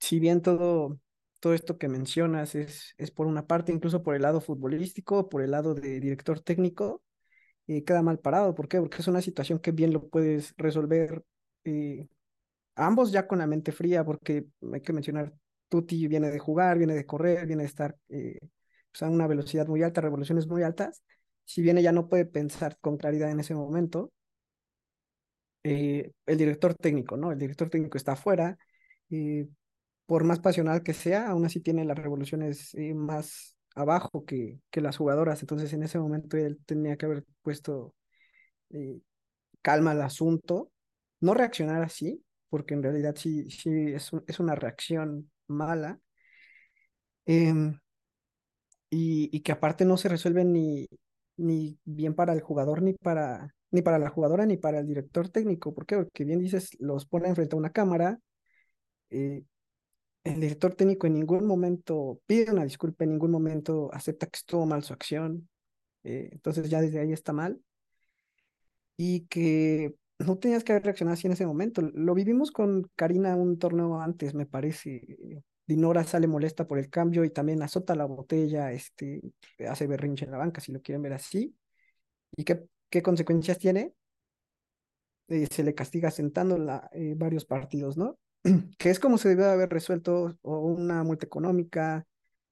si bien todo, todo esto que mencionas es, es por una parte, incluso por el lado futbolístico, por el lado de director técnico, eh, queda mal parado. ¿Por qué? Porque es una situación que bien lo puedes resolver ambos ya con la mente fría, porque hay que mencionar, Tuti viene de jugar, viene de correr, viene de estar pues, a una velocidad muy alta, revoluciones muy altas, si bien ella no puede pensar con claridad en ese momento, eh, el director técnico, ¿no? El director técnico está afuera, y por más pasional que sea, aún así tiene las revoluciones eh, más abajo que, que las jugadoras, entonces en ese momento él tenía que haber puesto eh, calma al asunto, no reaccionar así, porque en realidad sí, sí es una reacción mala, em, y, y, que aparte no se resuelve ni, ni bien para el jugador, ni para, ni para la jugadora, ni para el director técnico. ¿Por qué? Porque bien dices, los pone enfrente a una cámara. Eh, el director técnico en ningún momento pide una disculpa, en ningún momento acepta que estuvo mal su acción. Eh, entonces ya desde ahí está mal. Y que no tenías que haber reaccionado así en ese momento. Lo vivimos con Karina un torneo antes, me parece. Dinora sale molesta por el cambio y también azota la botella, este, hace berrinche en la banca, si lo quieren ver así. ¿Y qué, qué consecuencias tiene? Eh, se le castiga sentándola eh, varios partidos, ¿no? que es como se debe haber resuelto o una multa económica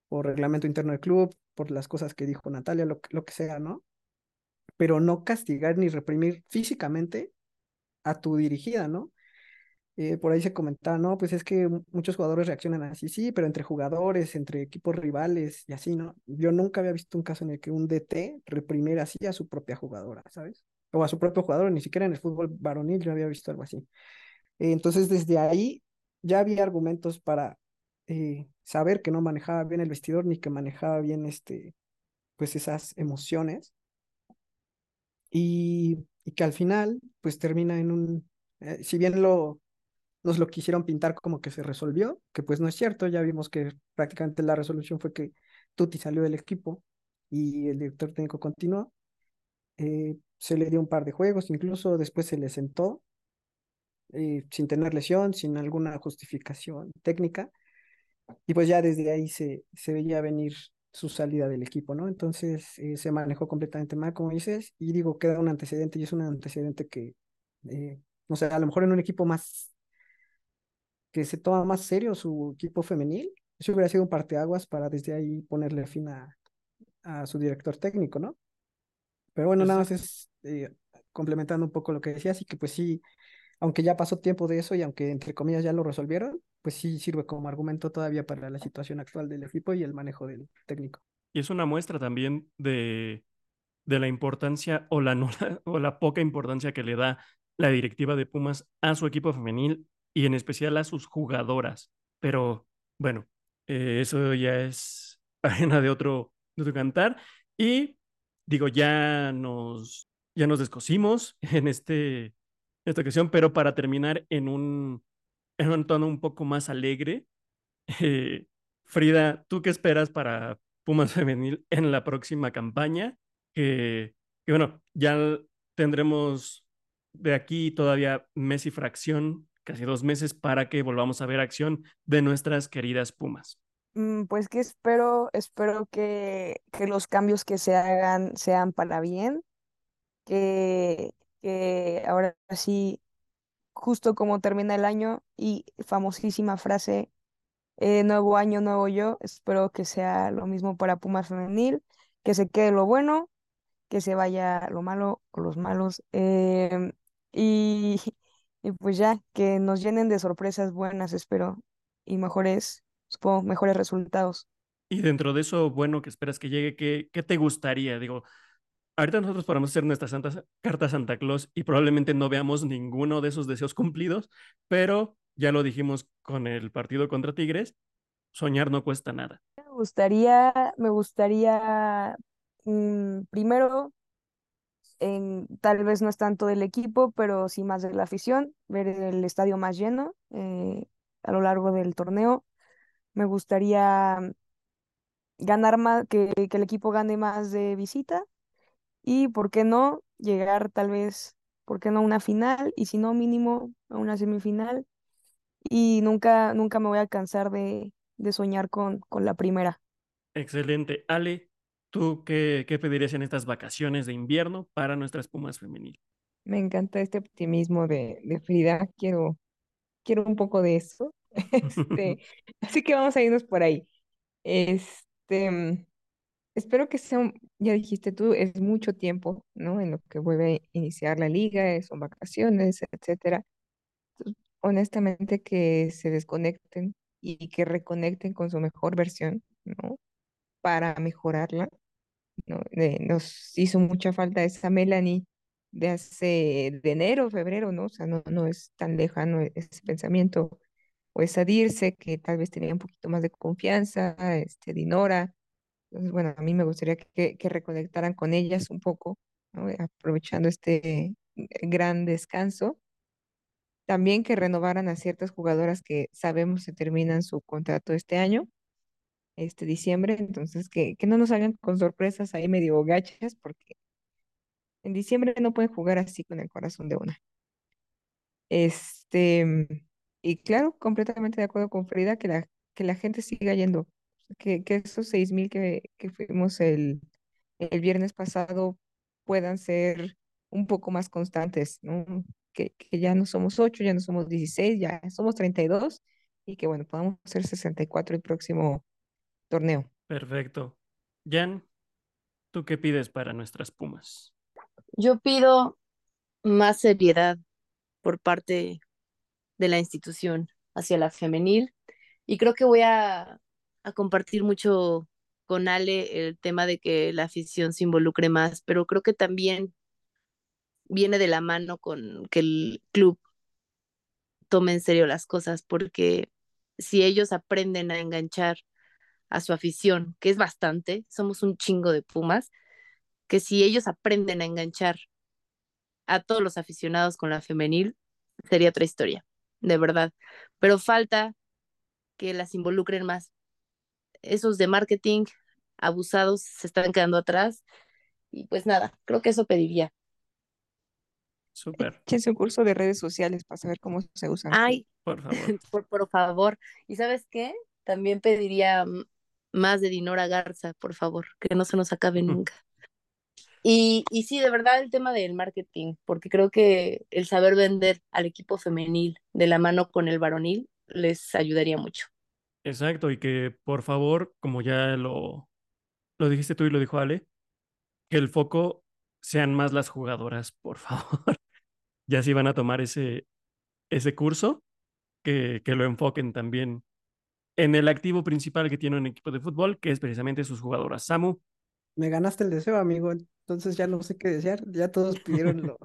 o reglamento interno del club por las cosas que dijo Natalia, lo, lo que sea, ¿no? Pero no castigar ni reprimir físicamente a tu dirigida, ¿no? Eh, por ahí se comentaba, no, pues es que muchos jugadores reaccionan así, sí, pero entre jugadores, entre equipos rivales y así, ¿no? Yo nunca había visto un caso en el que un DT reprimiera así a su propia jugadora, ¿sabes? O a su propio jugador, ni siquiera en el fútbol varonil yo había visto algo así. Eh, entonces, desde ahí ya había argumentos para eh, saber que no manejaba bien el vestidor ni que manejaba bien este, pues esas emociones. Y, y que al final, pues termina en un, si bien lo nos lo quisieron pintar como que se resolvió, que pues no es cierto, ya vimos que prácticamente la resolución fue que Tuti salió del equipo y el director técnico continuó. Eh, se le dio un par de juegos, incluso después se le sentó eh, sin tener lesión, sin alguna justificación técnica, y pues ya desde ahí se, se veía venir su salida del equipo, ¿no? Entonces eh, se manejó completamente mal, como dices, y digo, queda un antecedente y es un antecedente que, no sé, a lo mejor en un equipo más que se toma más serio su equipo femenil. Eso hubiera sido un parteaguas para desde ahí ponerle fin a, a su director técnico, ¿no? Pero bueno, nada más es eh, complementando un poco lo que decías y que pues sí, aunque ya pasó tiempo de eso y aunque entre comillas ya lo resolvieron, pues sí sirve como argumento todavía para la situación actual del equipo y el manejo del técnico. Y es una muestra también de, de la importancia o la, o la poca importancia que le da la directiva de Pumas a su equipo femenil y en especial a sus jugadoras. Pero bueno, eh, eso ya es arena de otro, de otro cantar. Y digo, ya nos, ya nos descosimos en, este, esta ocasión, pero para terminar en un, en un tono un poco más alegre, eh, Frida, ¿tú qué esperas para Pumas Femenil en la próxima campaña? Que, que bueno, ya tendremos de aquí todavía mes y fracción casi dos meses para que volvamos a ver acción de nuestras queridas Pumas. Mm, pues que espero, espero que, que los cambios que se hagan sean para bien, que, que ahora sí justo como termina el año y famosísima frase, eh, nuevo año, nuevo yo, espero que sea lo mismo para Pumas femenil, que se quede lo bueno, que se vaya lo malo o los malos, em, y, y pues ya, que nos llenen de sorpresas buenas, espero, y mejores, supongo, mejores resultados. Y dentro de eso bueno que esperas que llegue, ¿qué, qué te gustaría? Digo, ahorita nosotros podemos hacer nuestra santa, carta Santa Claus y probablemente no veamos ninguno de esos deseos cumplidos, pero ya lo dijimos con el partido contra Tigres, soñar no cuesta nada. Me gustaría, me gustaría mm, primero, en, tal vez no es tanto del equipo, pero sí más de la afición, ver el estadio más lleno eh, a lo largo del torneo. Me gustaría ganar más, que el equipo gane más de visita y, ¿por qué no?, llegar tal vez, ¿por qué no?, a una final y si no, mínimo a una semifinal. Y nunca, nunca me voy a cansar de, de soñar con, con la primera. Excelente. Ale, ¿tú qué, qué pedirías en estas vacaciones de invierno para nuestras Pumas femenil? Me encanta este optimismo de, de Frida. Quiero, quiero un poco de eso. Este, así que vamos a irnos por ahí. Este, espero que sea, ya dijiste tú, es mucho tiempo, ¿no? En lo que vuelve a iniciar la liga, son vacaciones, etcétera. Honestamente, que se desconecten y que reconecten con su mejor versión, ¿no? Para mejorarla, ¿no? Eh, nos hizo mucha falta esa Melanie de hace, de enero, febrero, ¿no? O sea, no, no es tan lejano ese pensamiento, o esa Dirce, que tal vez tenía un poquito más de confianza, este, Dinora. Entonces, bueno, a mí me gustaría que, que reconectaran con ellas un poco. Aprovechando este gran descanso. También que renovaran a ciertas jugadoras que sabemos se terminan su contrato este año, este diciembre, entonces que, que no nos hagan con sorpresas ahí medio gachas, porque en diciembre no pueden jugar así con el corazón de una. Este, y claro, completamente de acuerdo con Frida, que la, que la gente siga yendo, que, que esos seis mil que, que fuimos el, el viernes pasado puedan ser un poco más constantes, ¿no? Que, que ya no somos ocho, ya no somos 16, ya somos 32 y que bueno, podamos ser 64 el próximo torneo. Perfecto. Jan, ¿tú qué pides para nuestras Pumas? Yo pido más seriedad por parte de la institución hacia la femenil y creo que voy a, a compartir mucho con Ale el tema de que la afición se involucre más, pero creo que también viene de la mano con que el club tome en serio las cosas, porque si ellos aprenden a enganchar a su afición, que es bastante, somos un chingo de Pumas, que si ellos aprenden a enganchar a todos los aficionados con la femenil, sería otra historia, de verdad. Pero falta que las involucren más. Esos de marketing abusados se están quedando atrás y pues nada, creo que eso pediría. Súper, Échense un curso de redes sociales para saber cómo se usan. Ay, por favor. por, por favor. ¿Y sabes qué? También pediría mm, más de Dinora Garza, por favor, que no se nos acabe nunca. Y, y sí, de verdad el tema del marketing, porque creo que el saber vender al equipo femenil de la mano con el varonil les ayudaría mucho. Exacto, y que por favor, como ya lo, lo dijiste tú y lo dijo Ale, que el foco sean más las jugadoras, por favor. ya si van a tomar ese, ese curso, que, que lo enfoquen también en el activo principal que tiene un equipo de fútbol, que es precisamente sus jugadoras. Samu, Me ganaste el deseo, amigo, entonces ya no sé qué desear, ya todos pidieron lo,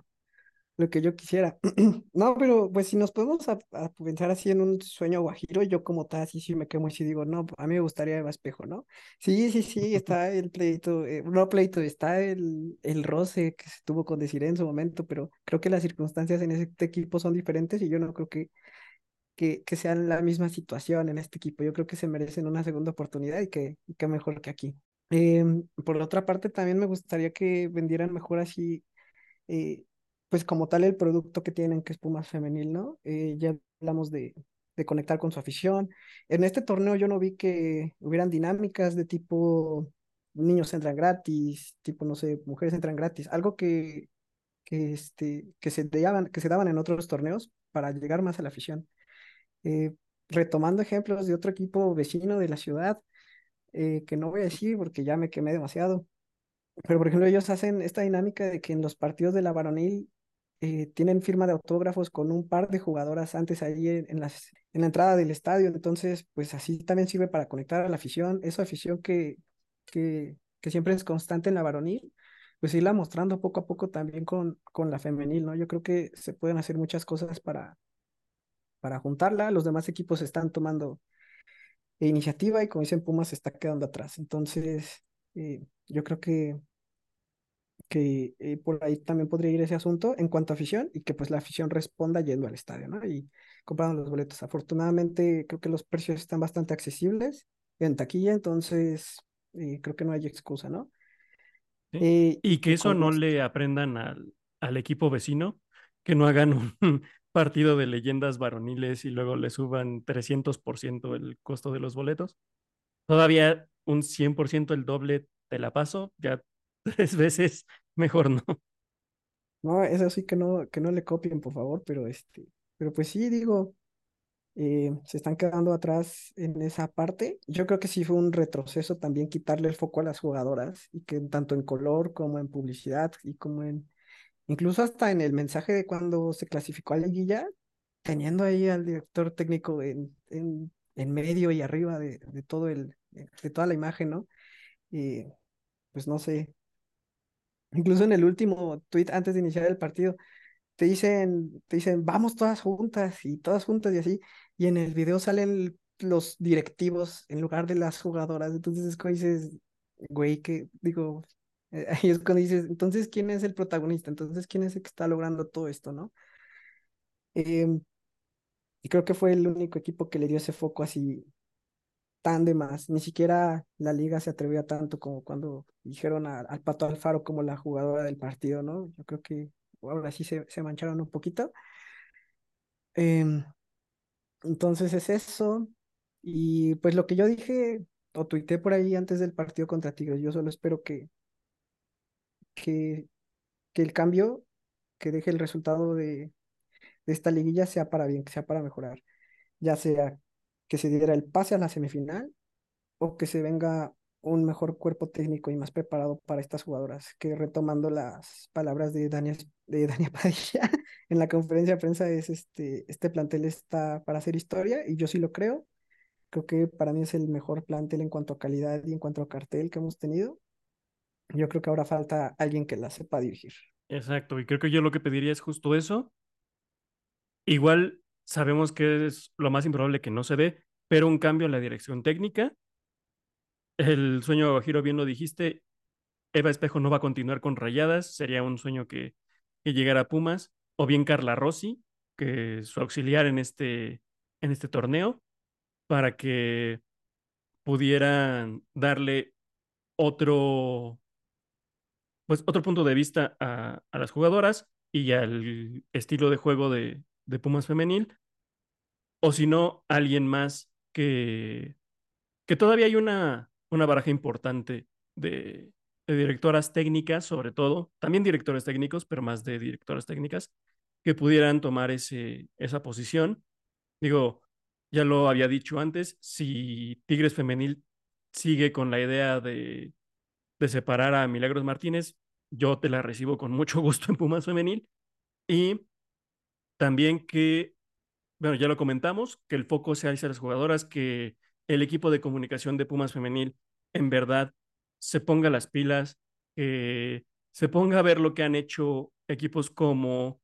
lo que yo quisiera. No, pero pues si nos podemos a, a pensar así en un sueño guajiro, yo como tal, así sí me quemo y sí digo, no, a mí me gustaría Eva Espejo, ¿no? Sí, sí, sí, está el pleito, eh, no pleito, está el, el roce que se tuvo con Desiree en su momento, pero creo que las circunstancias en ese equipo son diferentes y yo no creo que, que, que sean la misma situación en este equipo. Yo creo que se merecen una segunda oportunidad y que, y que mejor que aquí. Em, por otra parte, también me gustaría que vendieran mejor así, eh, pues como tal el producto que tienen, que es Pumas Femenil, ¿no? Eh, ya hablamos de, de conectar con su afición. En este torneo yo no vi que hubieran dinámicas de tipo niños entran gratis, tipo, no sé, mujeres entran gratis, algo que, que, este, que, se daban, que se daban en otros torneos, para llegar más a la afición. Eh, retomando ejemplos de otro equipo vecino de la ciudad, eh, que no voy a decir porque ya me quemé demasiado, pero por ejemplo ellos hacen esta dinámica de que en los partidos de la varonil eh, tienen firma de autógrafos con un par de jugadoras antes ahí en, las, en la entrada del estadio, entonces pues así también sirve para conectar a la afición, esa afición que, que, que siempre es constante en la varonil, pues irla mostrando poco a poco también con, con la femenil, ¿no? Yo creo que se pueden hacer muchas cosas para, para juntarla, los demás equipos están tomando iniciativa y como dicen Pumas se está quedando atrás. Entonces, eh, yo creo que, que eh, por ahí también podría ir ese asunto en cuanto a afición y que pues la afición responda yendo al estadio, ¿no? Y comprando los boletos. Afortunadamente creo que los precios están bastante accesibles en taquilla, entonces eh, creo que no hay excusa, ¿no? y que eso no le aprendan al, al equipo vecino, que no hagan un, partido de leyendas varoniles y luego le suban 300% el costo de los boletos. Todavía un 100% el doble te la paso, ya tres veces mejor no. No, eso sí que no, que no le copien, por favor, pero este, pero pues sí, digo, eh, se están quedando atrás en esa parte. Yo creo que sí fue un retroceso también quitarle el foco a las jugadoras y que tanto en color como en publicidad y como en Incluso hasta en el mensaje de cuando se clasificó a la liguilla, teniendo ahí al director técnico en, en, en medio y arriba de, de, todo el, de toda la imagen, ¿no? Y pues no sé. Incluso en el último tweet antes de iniciar el partido, te dicen, te dicen, vamos todas juntas y todas juntas y así. Y en el video salen los directivos en lugar de las jugadoras. Entonces es como dices, güey, que digo, eh, ahí es cuando dices, entonces, ¿quién es el protagonista? Entonces, ¿quién es el que está logrando todo esto, no? Em, y creo que fue el único equipo que le dio ese foco así tan de más. Ni siquiera la liga se atrevía tanto como cuando dijeron al Pato Alfaro como la jugadora del partido, ¿no? Yo creo que ahora sí se, se mancharon un poquito. Em, entonces es eso. Y pues lo que yo dije o tuité por ahí antes del partido contra Tigres, yo solo espero que, que, que el cambio que deje el resultado de, de esta liguilla sea para bien, que sea para mejorar, ya sea que se diera el pase a la semifinal o que se venga un mejor cuerpo técnico y más preparado para estas jugadoras, que retomando las palabras de Daniel, de Dania Padilla en la conferencia de prensa es este, este plantel está para hacer historia y yo sí lo creo. Creo que para mí es el mejor plantel en cuanto a calidad y en cuanto a cartel que hemos tenido. Yo creo que ahora falta alguien que la sepa dirigir. Exacto, y creo que yo lo que pediría es justo eso. Igual sabemos que es lo más improbable que no se dé, pero un cambio en la dirección técnica. El sueño Giro, bien lo dijiste, Eva Espejo no va a continuar con Rayadas, sería un sueño que, que llegara a Pumas, o bien Carla Rossi, que es su auxiliar en este, en este torneo, para que pudieran darle otro pues otro punto de vista a, las jugadoras y al estilo de juego de, Pumas femenil, o si no, alguien más que, que todavía hay una, una baraja importante de, directoras técnicas, sobre todo, también directores técnicos, pero más de directoras técnicas, que pudieran tomar ese, esa posición. Digo, ya lo había dicho antes, si Tigres Femenil sigue con la idea de de separar a Milagros Martínez, yo te la recibo con mucho gusto en Pumas Femenil. Y también que, bueno, ya lo comentamos, que el foco sea hacia las jugadoras, que el equipo de comunicación de Pumas Femenil en verdad se ponga las pilas, que se ponga a ver lo que han hecho equipos como,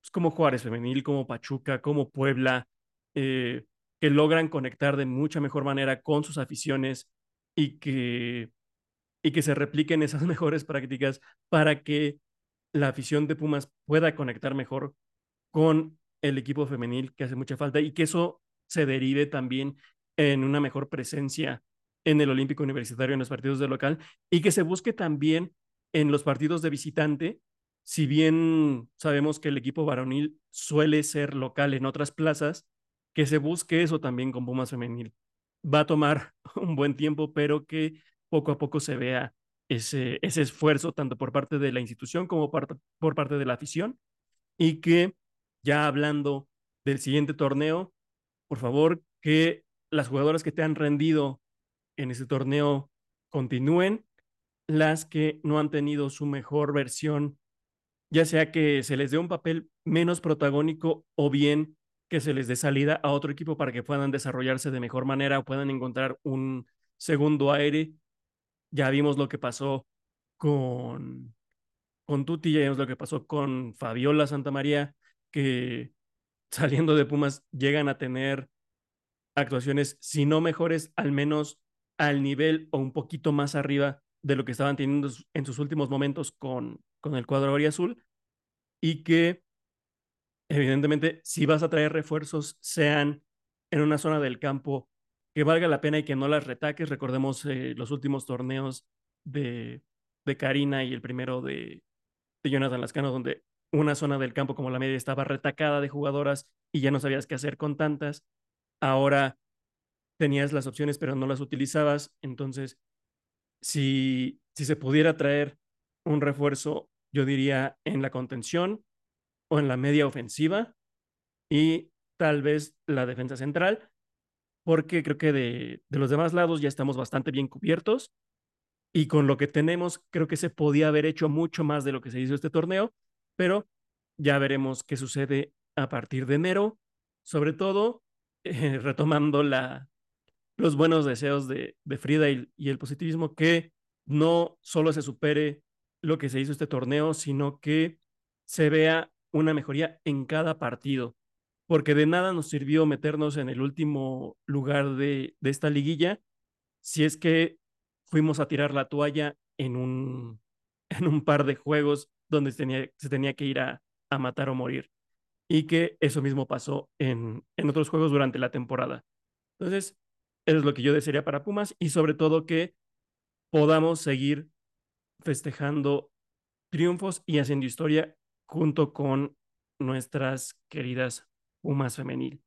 pues, como Juárez Femenil, como Pachuca, como Puebla, eh, que logran conectar de mucha mejor manera con sus aficiones y que y que se repliquen esas mejores prácticas para que la afición de Pumas pueda conectar mejor con el equipo femenil que hace mucha falta y que eso se derive también en una mejor presencia en el Olímpico Universitario en los partidos de local y que se busque también en los partidos de visitante, si bien sabemos que el equipo varonil suele ser local en otras plazas, que se busque eso también con Pumas femenil. Va a tomar un buen tiempo, pero que poco a poco se vea ese, ese esfuerzo tanto por parte de la institución como por, por parte de la afición y que ya hablando del siguiente torneo, por favor, que las jugadoras que te han rendido en ese torneo continúen, las que no han tenido su mejor versión, ya sea que se les dé un papel menos protagónico o bien que se les dé salida a otro equipo para que puedan desarrollarse de mejor manera o puedan encontrar un segundo aire. Ya vimos lo que pasó con, con Tuti, ya vimos lo que pasó con Fabiola Santamaría, que saliendo de Pumas llegan a tener actuaciones, si no mejores, al menos al nivel o un poquito más arriba de lo que estaban teniendo en sus últimos momentos con, con el cuadro azul y que evidentemente si vas a traer refuerzos sean en una zona del campo que valga la pena y que no las retaques. Recordemos eh, los últimos torneos de, de Karina y el primero de, de Jonathan Lascano, donde una zona del campo como la media estaba retacada de jugadoras y ya no sabías qué hacer con tantas. Ahora tenías las opciones, pero no las utilizabas. Entonces, si, si se pudiera traer un refuerzo, yo diría en la contención o en la media ofensiva y tal vez la defensa central, porque creo que de, de los demás lados ya estamos bastante bien cubiertos y con lo que tenemos creo que se podía haber hecho mucho más de lo que se hizo este torneo, pero ya veremos qué sucede a partir de enero, sobre todo retomando la, los buenos deseos de, de Frida y, y, el positivismo, que no solo se supere lo que se hizo este torneo, sino que se vea una mejoría en cada partido, porque de nada nos sirvió meternos en el último lugar de, de esta liguilla si es que fuimos a tirar la toalla en un, en un par de juegos donde se tenía, que ir a, a matar o morir. Y que eso mismo pasó en, en otros juegos durante la temporada. Entonces, eso es lo que yo desearía para Pumas y sobre todo que podamos seguir festejando triunfos y haciendo historia junto con nuestras queridas Pumas femenil.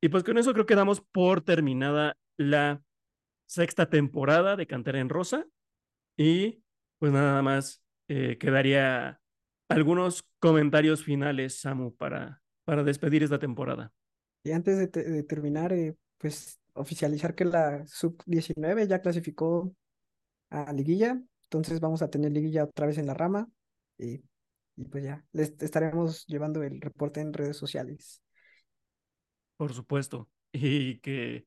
Y pues con eso creo que damos por terminada la sexta temporada de Cantera en Rosa y pues nada más eh, quedaría algunos comentarios finales, Samu, para, para despedir esta temporada. Y antes de, de terminar, eh, pues oficializar que la sub-19 ya clasificó a liguilla, entonces vamos a tener liguilla otra vez en la rama y, y pues ya, les estaremos llevando el reporte en redes sociales. Por supuesto, y que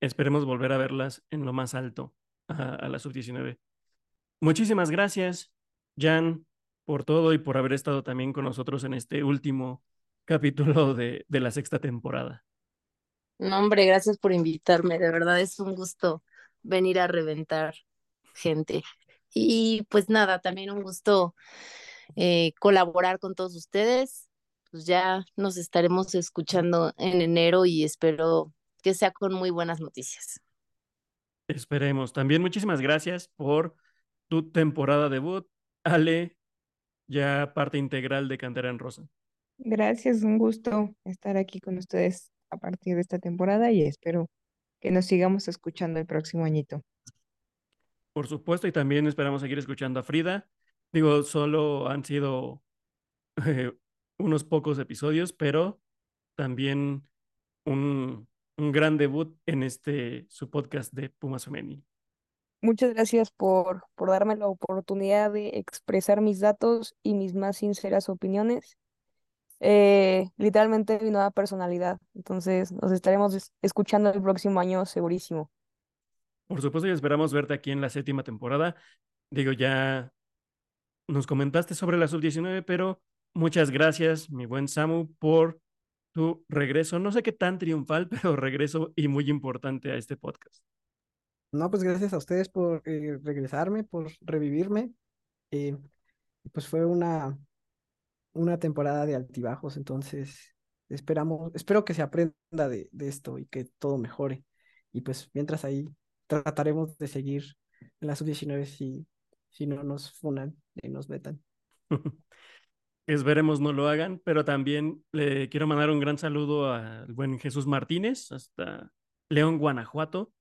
esperemos volver a verlas en lo más alto a, a la sub-19. Muchísimas gracias, Jan, por todo y por haber estado también con nosotros en este último capítulo de, de la sexta temporada. No, hombre, gracias por invitarme. De verdad es un gusto venir a reventar gente. Y pues nada, también un gusto eh, colaborar con todos ustedes. Pues ya nos estaremos escuchando en enero y espero que sea con muy buenas noticias. Esperemos. También muchísimas gracias por tu temporada debut, Ale, ya parte integral de Cantera en Rosa. Gracias, un gusto estar aquí con ustedes a partir de esta temporada y espero que nos sigamos escuchando el próximo añito. Por supuesto, y también esperamos seguir escuchando a Frida. Digo, solo han sido eh, unos pocos episodios, pero también un, un gran debut en este su podcast de Pumas Femenil. Muchas gracias por, por darme la oportunidad de expresar mis datos y mis más sinceras opiniones. Eh, literalmente mi nueva personalidad. Entonces, nos estaremos escuchando el próximo año segurísimo. Por supuesto, y esperamos verte aquí en la séptima temporada. Digo, ya nos comentaste sobre la sub-19, pero muchas gracias, mi buen Samu, por tu regreso. No sé qué tan triunfal, pero regreso y muy importante a este podcast. No, pues gracias a ustedes por eh, regresarme, por revivirme. Eh, pues fue una, una temporada de altibajos, entonces esperamos, espero que se aprenda de, esto y que todo mejore. Y pues mientras ahí trataremos de seguir en la sub-19 si, si no nos funan y nos vetan. Esperemos no lo hagan, pero también le quiero mandar un gran saludo al buen Jesús Martínez, hasta León, Guanajuato,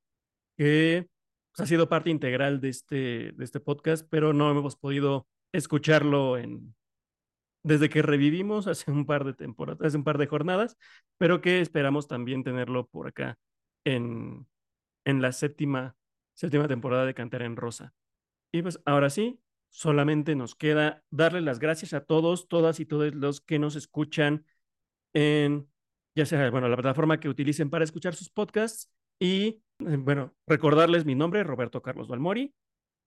que pues, ha sido parte integral de este, de este podcast, pero no hemos podido escucharlo en, desde que revivimos hace un par de temporadas, hace un par de jornadas, pero que esperamos también tenerlo por acá en, en la séptima, séptima temporada de Cantera en Rosa. Y pues ahora sí, solamente nos queda darle las gracias a todos, todas y todos los que nos escuchan en, ya sea, bueno, la plataforma que utilicen para escuchar sus podcasts. Y bueno, recordarles mi nombre, Roberto Carlos Balmori,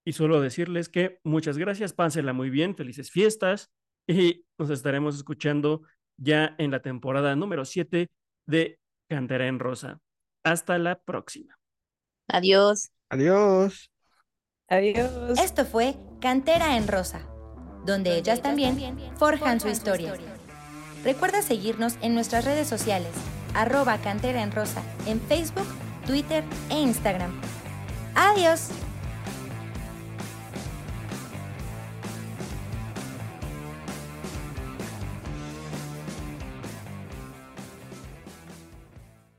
y solo decirles que muchas gracias, pánsenla muy bien, felices fiestas y nos estaremos escuchando ya en la temporada número 7 de Cantera en Rosa. Hasta la próxima. Adiós. Adiós. Adiós. Esto fue Cantera en Rosa, donde ellas también forjan su historia. Recuerda seguirnos en nuestras redes sociales, arroba Cantera en Rosa, en Facebook, Twitter e Instagram. Adiós.